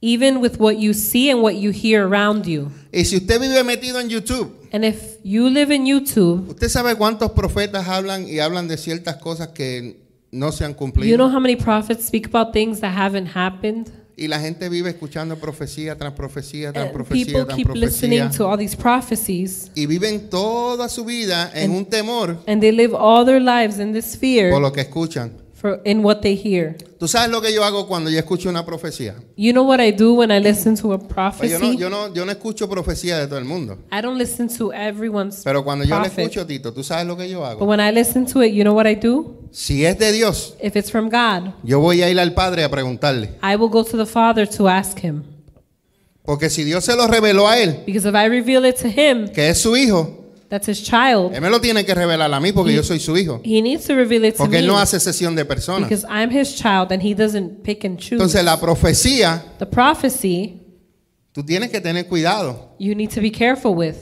even with what you see and what you hear around you. Y si usted vive metido en YouTube, And if you live in YouTube, usted sabe cuántos profetas hablan y hablan de ciertas cosas que no se han cumplido. you know how many prophets speak about things that haven't happened? Y la gente vive escuchando profecía tras profecía tras And profecía people tras keep listening to all these prophecies Y viven toda su vida en un temor and they live all their lives in this por fear lo que escuchan. For in what they hear. ¿Tú sabes lo que yo hago cuando yo escucho una profecía? You know what I do when I listen to a Pues prophecy? yo, no, yo, no, yo no escucho profecía de todo el mundo. I don't listen to everyone's Pero cuando yo prophet. escucho, Tito, ¿tú sabes lo que yo But hago? when I listen to it, you know what I do? Si es de Dios, If it's from God, yo voy a ir al Padre a preguntarle. I will go to the Father to ask him. Porque si Dios se lo reveló a él, Because if I reveal it to him, que es su hijo, that's his child, él me lo tiene que revelar a mí porque yo soy su hijo. he needs to reveal it to Porque me. él no hace sesión de personas. Because I'm his child and he doesn't pick and choose. Entonces la profecía, The prophecy, tú tienes que tener cuidado. you need to be careful with.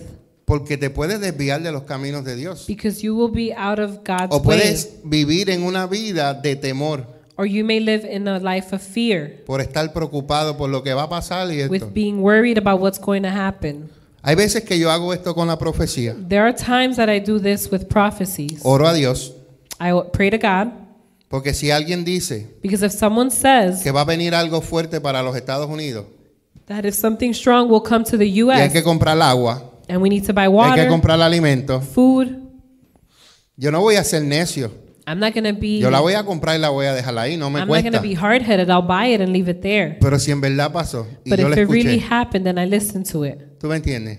Porque te puedes desviar de los caminos de Dios. Because you will be out of God's O way. puedes vivir en una vida de temor Or you may live in a life of fear por estar preocupado por lo que va a pasar y esto. with being worried about what's going to happen. Hay veces que yo hago esto con la profecía. There are times that I do this with prophecies. Oro a Dios. I pray to God Porque si alguien dice because if someone says que va a venir algo fuerte para los Estados Unidos that if something strong will come to the y hay US que comprar agua, and we need to buy hay que water, comprar alimentos, food, yo no voy a ser necio. I'm not to be Yo la voy a comprar y la voy a dejar ahí, no me I'm not cuesta. to be hard-headed. I'll buy it and leave it there. Pero si en verdad pasó y But yo if la it really escuché, happened, then I listen to it. ¿Tú me entiendes?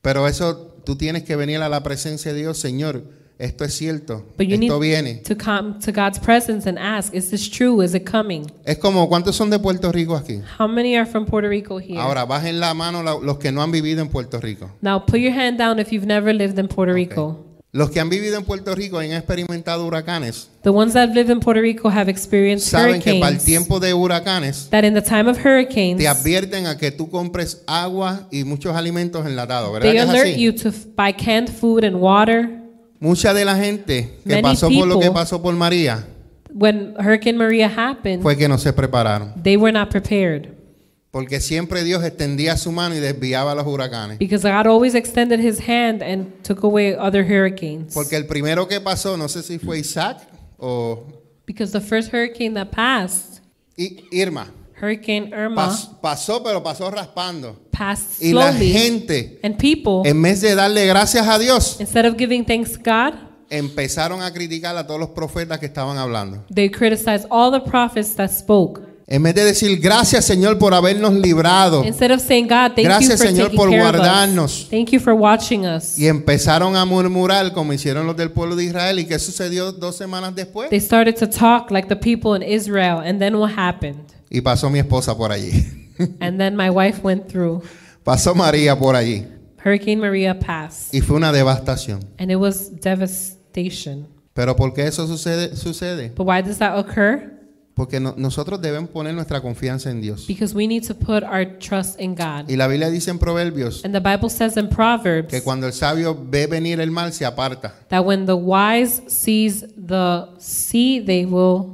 Pero eso tú tienes que venir a la presencia de Dios, Señor. esto es cierto, But you esto need viene. to come to God's presence and ask, is this true? Is it coming? Es como, ¿cuántos son de Puerto Rico aquí? How many are from Puerto Rico here? Ahora, bajen la mano los que no han vivido en Puerto Rico. Now put your hand down if you've never lived in Puerto Rico. Los que han vivido en Puerto Rico y han experimentado huracanes, The ones that lived in Puerto Rico have experienced saben que para el hurricanes. tiempo de huracanes That in the time of hurricanes, te advierten a que tú compres agua y muchos alimentos enlatados, ¿verdad? they que es alert así? you to buy canned food and water. Mucha de la gente que Many pasó por lo que pasó por María When Hurricane Maria happened, fue que no se prepararon. they were not prepared Porque siempre Dios extendía su mano y desviaba los huracanes. because God always extended his hand and took away other hurricanes. Porque el primero que pasó, no sé si fue Isaac o Because the first hurricane that passed, I- Irma, Hurricane Irma, pas- pasó, pero pasó raspando. passed Y la slowly. gente, And people, en vez de darle gracias a Dios, instead of giving thanks to God, empezaron a criticar a todos los profetas que estaban hablando. they criticized all the prophets that spoke. En vez de decir gracias Señor por habernos librado Instead of saying, God, thank Gracias, you for Señor, taking por care of guardarnos. us. Thank you for watching us. y empezaron a murmurar como hicieron los del pueblo de Israel y qué sucedió dos semanas después They started to talk like the people in Israel. And then what happened? y pasó mi esposa por allí And then my wife went through. pasó María por allí Hurricane Maria passed. y fue una devastación And it was devastation. pero ¿por qué eso sucede? sucede? But why does that occur? Porque no- nosotros debemos poner nuestra confianza en Dios Because we need to put our trust in God. y la Biblia dice en Proverbios And the Bible says in Proverbs que cuando el sabio ve venir el mal se aparta that when the wise sees the sea, they will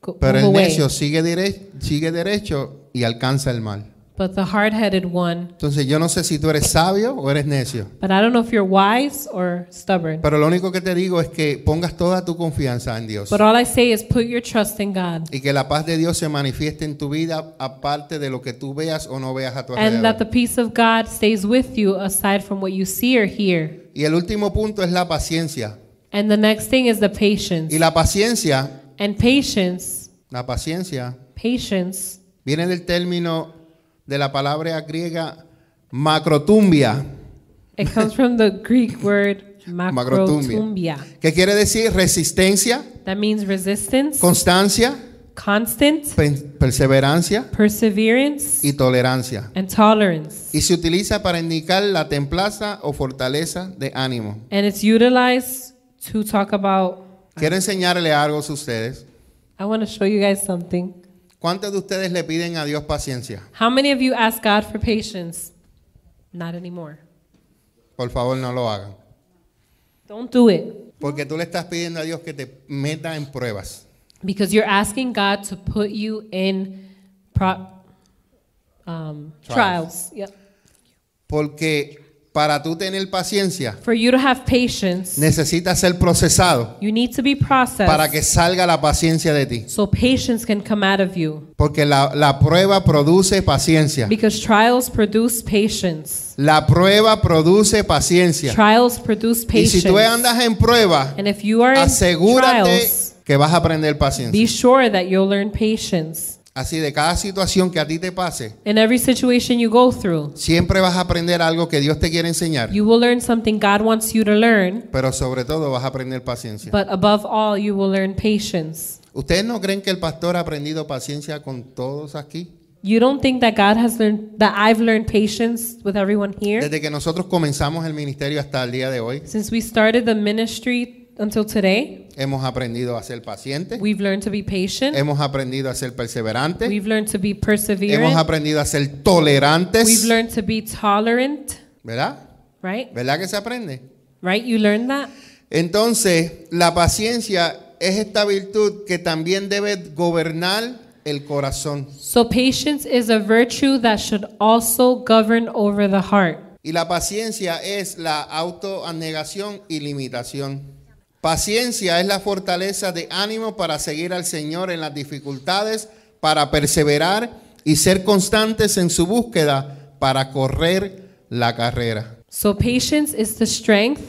go, pero el away. necio sigue, dire- sigue derecho y alcanza el mal But the hard-headed one. entonces yo no sé si tú eres sabio o eres necio But I don't know if you're wise or stubborn. Pero lo único que te digo es que pongas toda tu confianza en Dios. But all I say is put your trust in God. Y que la paz de Dios se manifieste en tu vida aparte de lo que tú veas o no veas a tu And that the alrededor. peace of God stays with you aside from what you see or hear. Y el último punto es la paciencia. And the next thing is the patience. Y la paciencia, And patience, la paciencia patience viene del término de la palabra griega macrotumbia, It comes from the Greek word Macrotumbia. que quiere decir resistencia, That means resistance, constancia, constant, pe- perseverancia perseverance, y tolerancia. and tolerance. Y se utiliza para indicar la templaza o fortaleza de ánimo. And it's utilized to talk about. Quiero enseñarle algo a ustedes. I want to show you guys something. ¿Cuántos de ustedes le piden a Dios paciencia? How many of you ask God for patience? Not anymore. Por favor, no lo hagan. Don't do it Porque tú le estás pidiendo a Dios que te meta en pruebas. because you're asking God to put you in pro- um, Trials. trials. Yep. Porque para tú tener paciencia, For you to have patience, necesitas ser procesado you need to be processed para que salga la paciencia de ti. so patience can come out of you. Porque la, la prueba produce paciencia. Because trials produce patience. La prueba produce paciencia. Trials produce Y patience. si tú andas en prueba, and if you are in asegúrate trials, que vas a aprender be paciencia. sure that you'll learn patience. Así de cada situación que a ti te pase, In every situation you go through, siempre vas a aprender algo que Dios te quiere enseñar. you will learn something God wants you to learn, Pero sobre todo vas a aprender paciencia. but above all, you will learn patience. ¿Ustedes no creen que el pastor ha aprendido paciencia con todos aquí? You don't think that God has learned, that I've learned patience with everyone here? Desde que nosotros comenzamos el ministerio hasta el día de hoy, Since we started the ministry until today, hemos aprendido a ser pacientes, we've learned to be patient. hemos aprendido a ser perseverantes, We've learned to be hemos perseverant. aprendido a ser tolerantes, We've learned to be tolerant, ¿verdad? right? ¿Verdad que se aprende? Right? You learned that? Entonces, la paciencia es esta virtud que también debe gobernar el corazón. So patience is a virtue that should also govern over the heart. Y la paciencia es la autoanegación y limitación. Paciencia es la fortaleza de ánimo para seguir al Señor en las dificultades, para perseverar y ser constantes en su búsqueda para correr la carrera. So patience is the strength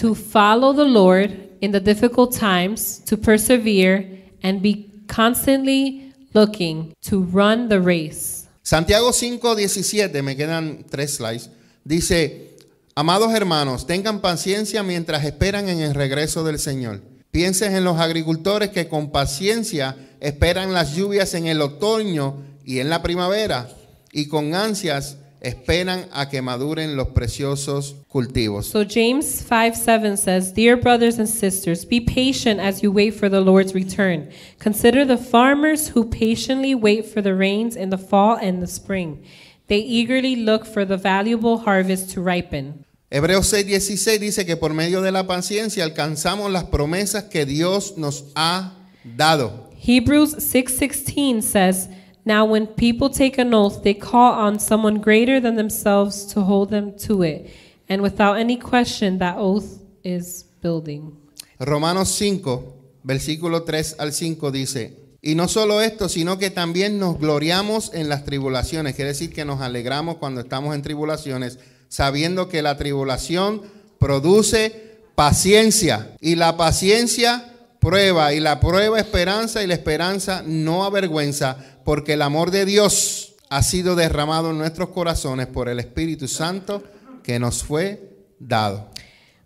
to follow the Lord in the difficult times, to persevere and be constantly looking to run the race. Santiago 5:17, me quedan tres slides, dice, Amados hermanos, tengan paciencia mientras esperan en el regreso del Señor. Piensen en los agricultores que con paciencia esperan las lluvias en el otoño y en la primavera y con ansias esperan a que maduren los preciosos cultivos. So James 5 7 says, Dear brothers and sisters, be patient as you wait for the Lord's return. Consider the farmers who patiently wait for the rains in the fall and the spring. They eagerly look for the valuable harvest to ripen. Hebreos 6:16 dice que por medio de la paciencia alcanzamos las promesas que Dios nos ha dado. Hebrews 6:16 says, "Now when people take an oath, they call on someone greater than themselves to hold them to it, and without any question that oath is building." Romanos 5, versículo 3 al 5 dice, y no solo esto, sino que también nos gloriamos en las tribulaciones, quiere decir que nos alegramos cuando estamos en tribulaciones, sabiendo que la tribulación produce paciencia. Y la paciencia prueba y la prueba esperanza y la esperanza no avergüenza, porque el amor de Dios ha sido derramado en nuestros corazones por el Espíritu Santo que nos fue dado.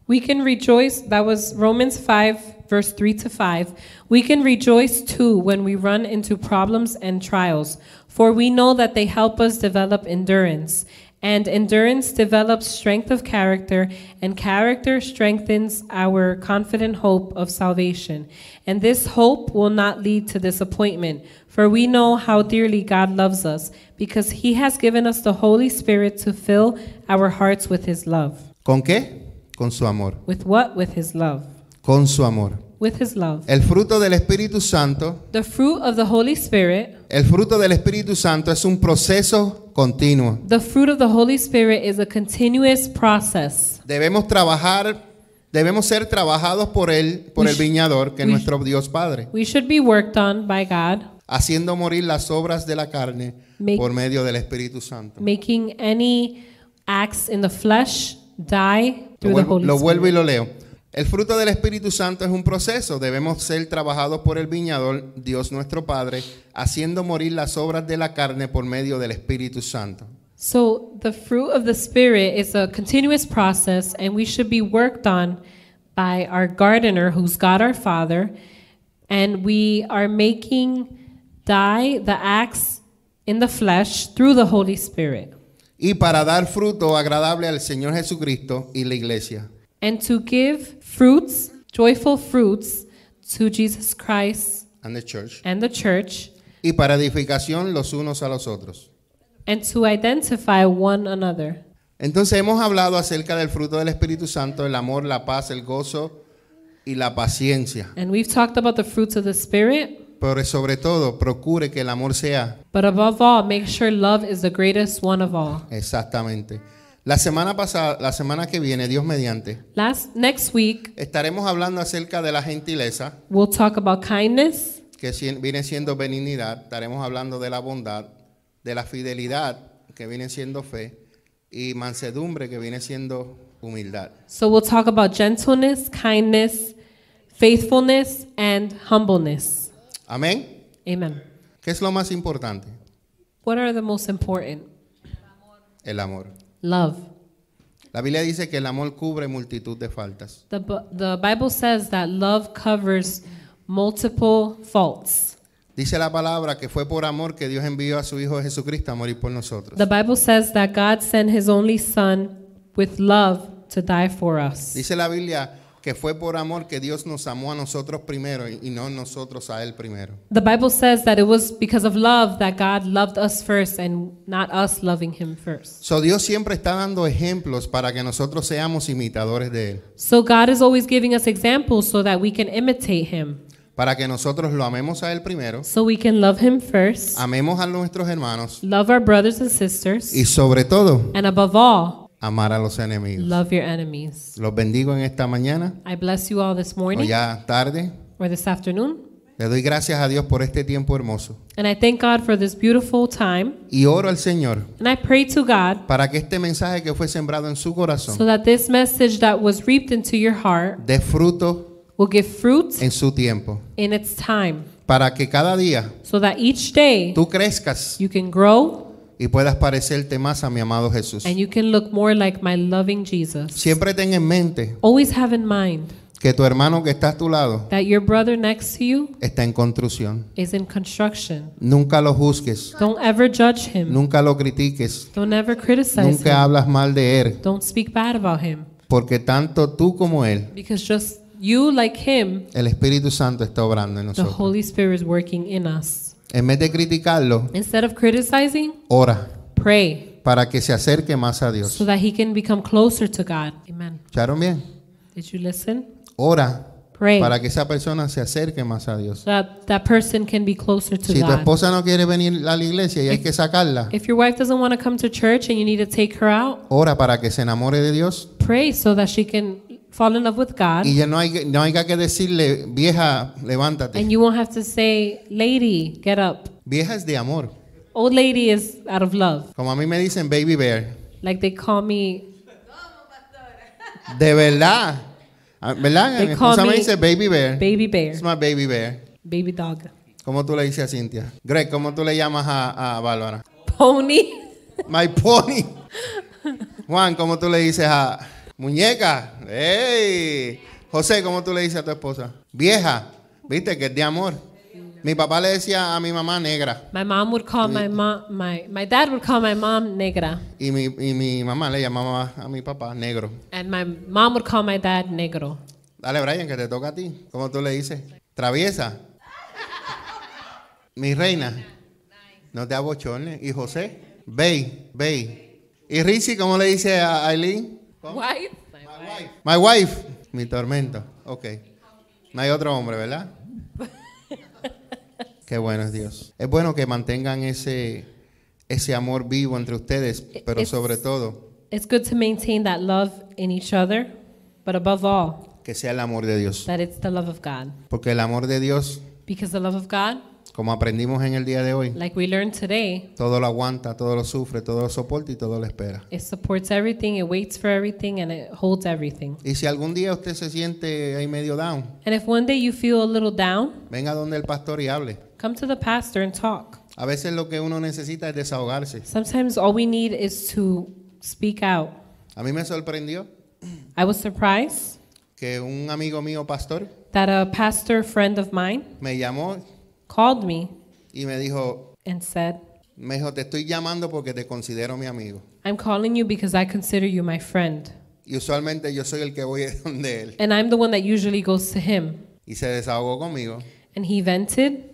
We can rejoice, that was Romans 5, verse 3 to 5. We can rejoice too when we run into problems and trials, for we know that they help us develop endurance. And endurance develops strength of character, and character strengthens our confident hope of salvation. And this hope will not lead to disappointment, for we know how dearly God loves us, because He has given us the Holy Spirit to fill our hearts with His love. ¿Con qué? Con su amor. With what? With His love. Con su amor. With His love. El fruto del Espíritu Santo, The fruit of the Holy Spirit, el fruto del Espíritu Santo es un proceso continuo. the fruit of the Holy Spirit is a continuous process. Debemos trabajar, debemos ser trabajados por él, por We el viñador, que es nuestro Dios Padre, We should be worked on by God, haciendo morir las obras de la carne Make- por medio del Espíritu Santo. making any acts in the flesh die Lo through the vuelvo, Holy lo vuelvo y Spirit. lo leo. El fruto del Espíritu Santo es un proceso. Debemos ser trabajados por el viñador, Dios nuestro Padre, haciendo morir las obras de la carne por medio del Espíritu Santo. So the fruit of the Spirit is a continuous process, and we should be worked on by our gardener, who's God our Father, and we are making die the acts in the flesh through the Holy Spirit. Y para dar fruto agradable al Señor Jesucristo y la iglesia. and to give fruits, joyful fruits, to Jesus Christ And the church. and the church, Y para edificación los unos a los otros. and to identify one another. Entonces hemos hablado acerca del fruto del Espíritu Santo, el amor, la paz, el gozo y la paciencia. And we've talked about the fruits of the Spirit, Pero sobre todo, procure que el amor sea but above all, make sure love is the greatest one of all. exactamente. La semana pasada, la semana que viene, Dios mediante, Last next week, estaremos hablando acerca de la gentileza, we'll talk about kindness, que si- viene siendo benignidad. Estaremos hablando de la bondad, de la fidelidad, que viene siendo fe, y mansedumbre, que viene siendo humildad. so we'll talk about gentleness, kindness, faithfulness, and humbleness. Amén. Amen. ¿Qué es lo más importante? What are the most important? El amor. Love. La Biblia dice que el amor cubre multitud de faltas. The, the Bible says that love covers multiple faults. Dice la palabra que fue por amor que Dios envió a su Hijo Jesucristo a morir por nosotros. The Bible says that God sent his only son with love to die for us. Dice la Biblia que fue por amor que Dios nos amó a nosotros primero y no nosotros a Él primero. The Bible says that it was because of love that God loved us first and not us loving him first. So Dios siempre está dando ejemplos para que nosotros seamos imitadores de Él, So God is always giving us examples so that we can imitate him. para que nosotros lo amemos a Él primero, So we can love him first, amemos a nuestros hermanos love our brothers and sisters, y sobre todo and above all, amar a los enemigos. love your enemies. Los bendigo en esta mañana I bless you all this o morning ya tarde. or this afternoon. Le doy gracias a Dios por este tiempo hermoso And I thank God for this beautiful time. y oro al Señor And I pray to God para que este mensaje que fue sembrado en su so corazón that this message that was reaped into your heart dé fruto will give fruit en su tiempo, in its time, para que cada día so that each day tú crezcas you can grow y puedas parecerte más a mi amado Jesús. and you can look more like my loving Jesus. Siempre ten en mente Always have in mind que tu hermano que está a tu lado that your brother next to you está en construcción. is in construction. Nunca lo juzgues, Don't ever judge him. nunca lo critiques, Don't ever criticize nunca him. hablas mal de él, Don't speak bad about him. porque tanto tú como él, Because just you, like him, el Espíritu Santo está obrando en the nosotros. Holy Spirit is working in us. En vez de criticarlo, Instead of criticizing, ora pray para que se acerque más a Dios. so that he can become closer to God. Amen. ¿Escucharon bien? Did you listen? Ora Pray para que esa persona se acerque más a Dios. so that that person can be closer to Si tu God. esposa no quiere venir a la iglesia y hay que sacarla, If your wife doesn't want to come to church and you need to take her out, ora para que se enamore de Dios. pray so that she can fall in love with God. Y ya no hay, no haya que decirle, vieja, levántate. And you won't have to say, lady, get up. Vieja es de amor. Old lady is out of love. Como a mí me dicen baby bear. Like they call me, De verdad. Ah, ¿Verdad? They Mi call esposa me me dice baby bear. baby bear, Es más baby bear. baby dog. ¿Cómo tú le dices a Cintia? Greg, ¿cómo tú le llamas a, a Bárbara? Pony. My pony. Juan, ¿cómo tú le dices a muñeca? ¡Ey! José, ¿cómo tú le dices a tu esposa? Vieja. ¿Viste que es de amor? Mi papá le decía a mi mamá negra My mom would call my mom, my, my dad would call my mom negra. y mi, y mi mamá le llamaba a mi papá negro. And my mom would call my dad negro. Dale, Brian, que te toca a ti. ¿Cómo tú le dices? Traviesa. Mi reina. No te abochornes. ¿Y José? Bey, Bey. ¿Y Rizzi, cómo le dice a Aileen? Wife? My wife. Mi tormento. Ok. No hay otro hombre, ¿verdad? Qué bueno es Dios. Es bueno que mantengan ese, ese amor vivo entre ustedes, pero It's- sobre todo It's good to maintain that love in each other, but above all, que sea el amor de Dios. that it's the love of God. Porque el amor de Dios, Because the love of God, como aprendimos en el día de hoy, like we learned today, todo lo aguanta, todo lo sufre, todo lo soporta y todo lo espera. it supports everything, it waits for everything, and it holds everything. Y si algún día usted se siente ahí medio down, And if one day you feel a little down, venga donde el pastor y hable. come to the pastor and talk. A veces lo que uno necesita es desahogarse. Sometimes all we need is to speak out. A mí me sorprendió I was surprised que un amigo mío pastor that a pastor friend of mine me llamó called me y me dijo, and said, me dijo, te estoy llamando porque te considero mi amigo. I'm calling you because I consider you my friend. Y usualmente yo soy el que voy donde él. And I'm the one that usually goes to him. Y se desahogó conmigo. And he vented,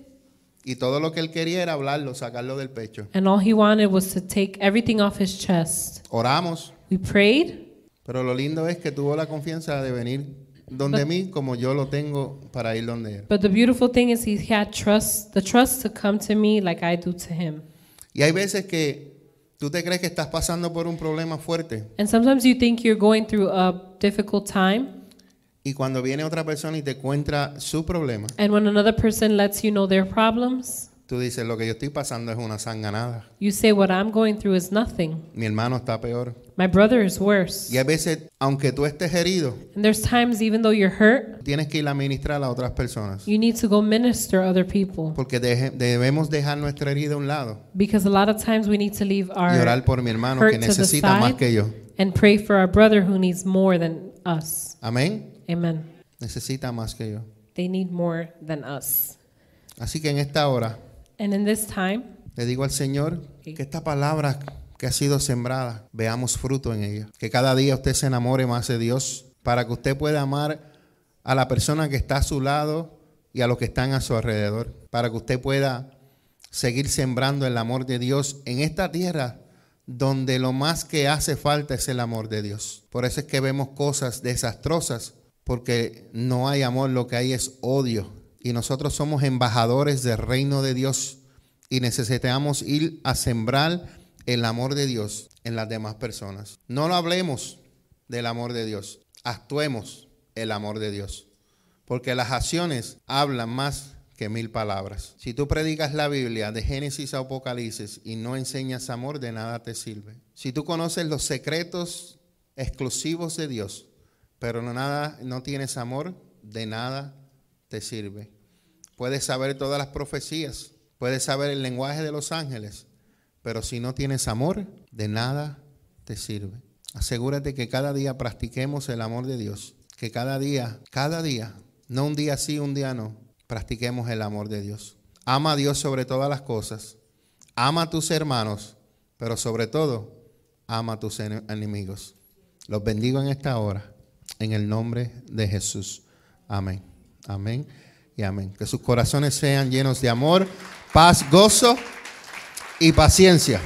Y todo lo que él quería era hablarlo, sacarlo del pecho. and all he wanted was to take everything off his chest. Oramos, We prayed, pero lo lindo es que tuvo la confianza de venir donde But- mí como yo lo tengo para ir donde él. but the beautiful thing is he had trust, the trust to come to me like I do to him. Y hay veces que tú te crees que estás pasando por un problema fuerte And sometimes you think you're going through a difficult time, y cuando viene otra persona y te cuenta su problema, and when another person lets you know their problems, tú dices, lo que yo estoy pasando es una sanganada. you say, What I'm going through is nothing. Mi hermano está peor. My brother is worse. Y hay veces, aunque tú estés herido, And there's times, even though you're hurt, tienes que ir a ministrar a otras personas. you need to go minister other people. Porque deje- debemos dejar nuestra herida a un lado Because a lot of times we need to leave y our orar por mi hermano hurt que to the necesita más side. que yo. and pray for our brother who needs more than us. Amén. Amen. Necesita más que yo. They need more than us. Así que en esta hora And in this time, le digo al Señor que esta palabra que ha sido sembrada, veamos fruto en ella. Que cada día usted se enamore más de Dios para que usted pueda amar a la persona que está a su lado y a los que están a su alrededor. Para que usted pueda seguir sembrando el amor de Dios en esta tierra donde lo más que hace falta es el amor de Dios. Por eso es que vemos cosas desastrosas porque no hay amor, lo que hay es odio. Y nosotros somos embajadores del reino de Dios y necesitamos ir a sembrar el amor de Dios en las demás personas. No lo hablemos del amor de Dios, actuemos el amor de Dios. Porque las acciones hablan más que mil palabras. Si tú predicas la Biblia de Génesis a Apocalipsis y no enseñas amor, de nada te sirve. Si tú conoces los secretos exclusivos de Dios, pero no, nada, no tienes amor, de nada te sirve. Puedes saber todas las profecías, puedes saber el lenguaje de los ángeles, Pero si no tienes amor, de nada te sirve. Asegúrate que cada día practiquemos el amor de Dios. Que cada día, cada día, no un día sí, un día no, practiquemos el amor de Dios. Ama a Dios sobre todas las cosas. Ama a tus hermanos, pero sobre todo, ama a tus ene- enemigos. Los bendigo en esta hora, en el nombre de Jesús. Amén. Amén y amén. Que sus corazones sean llenos de amor, paz, gozo y paciencia.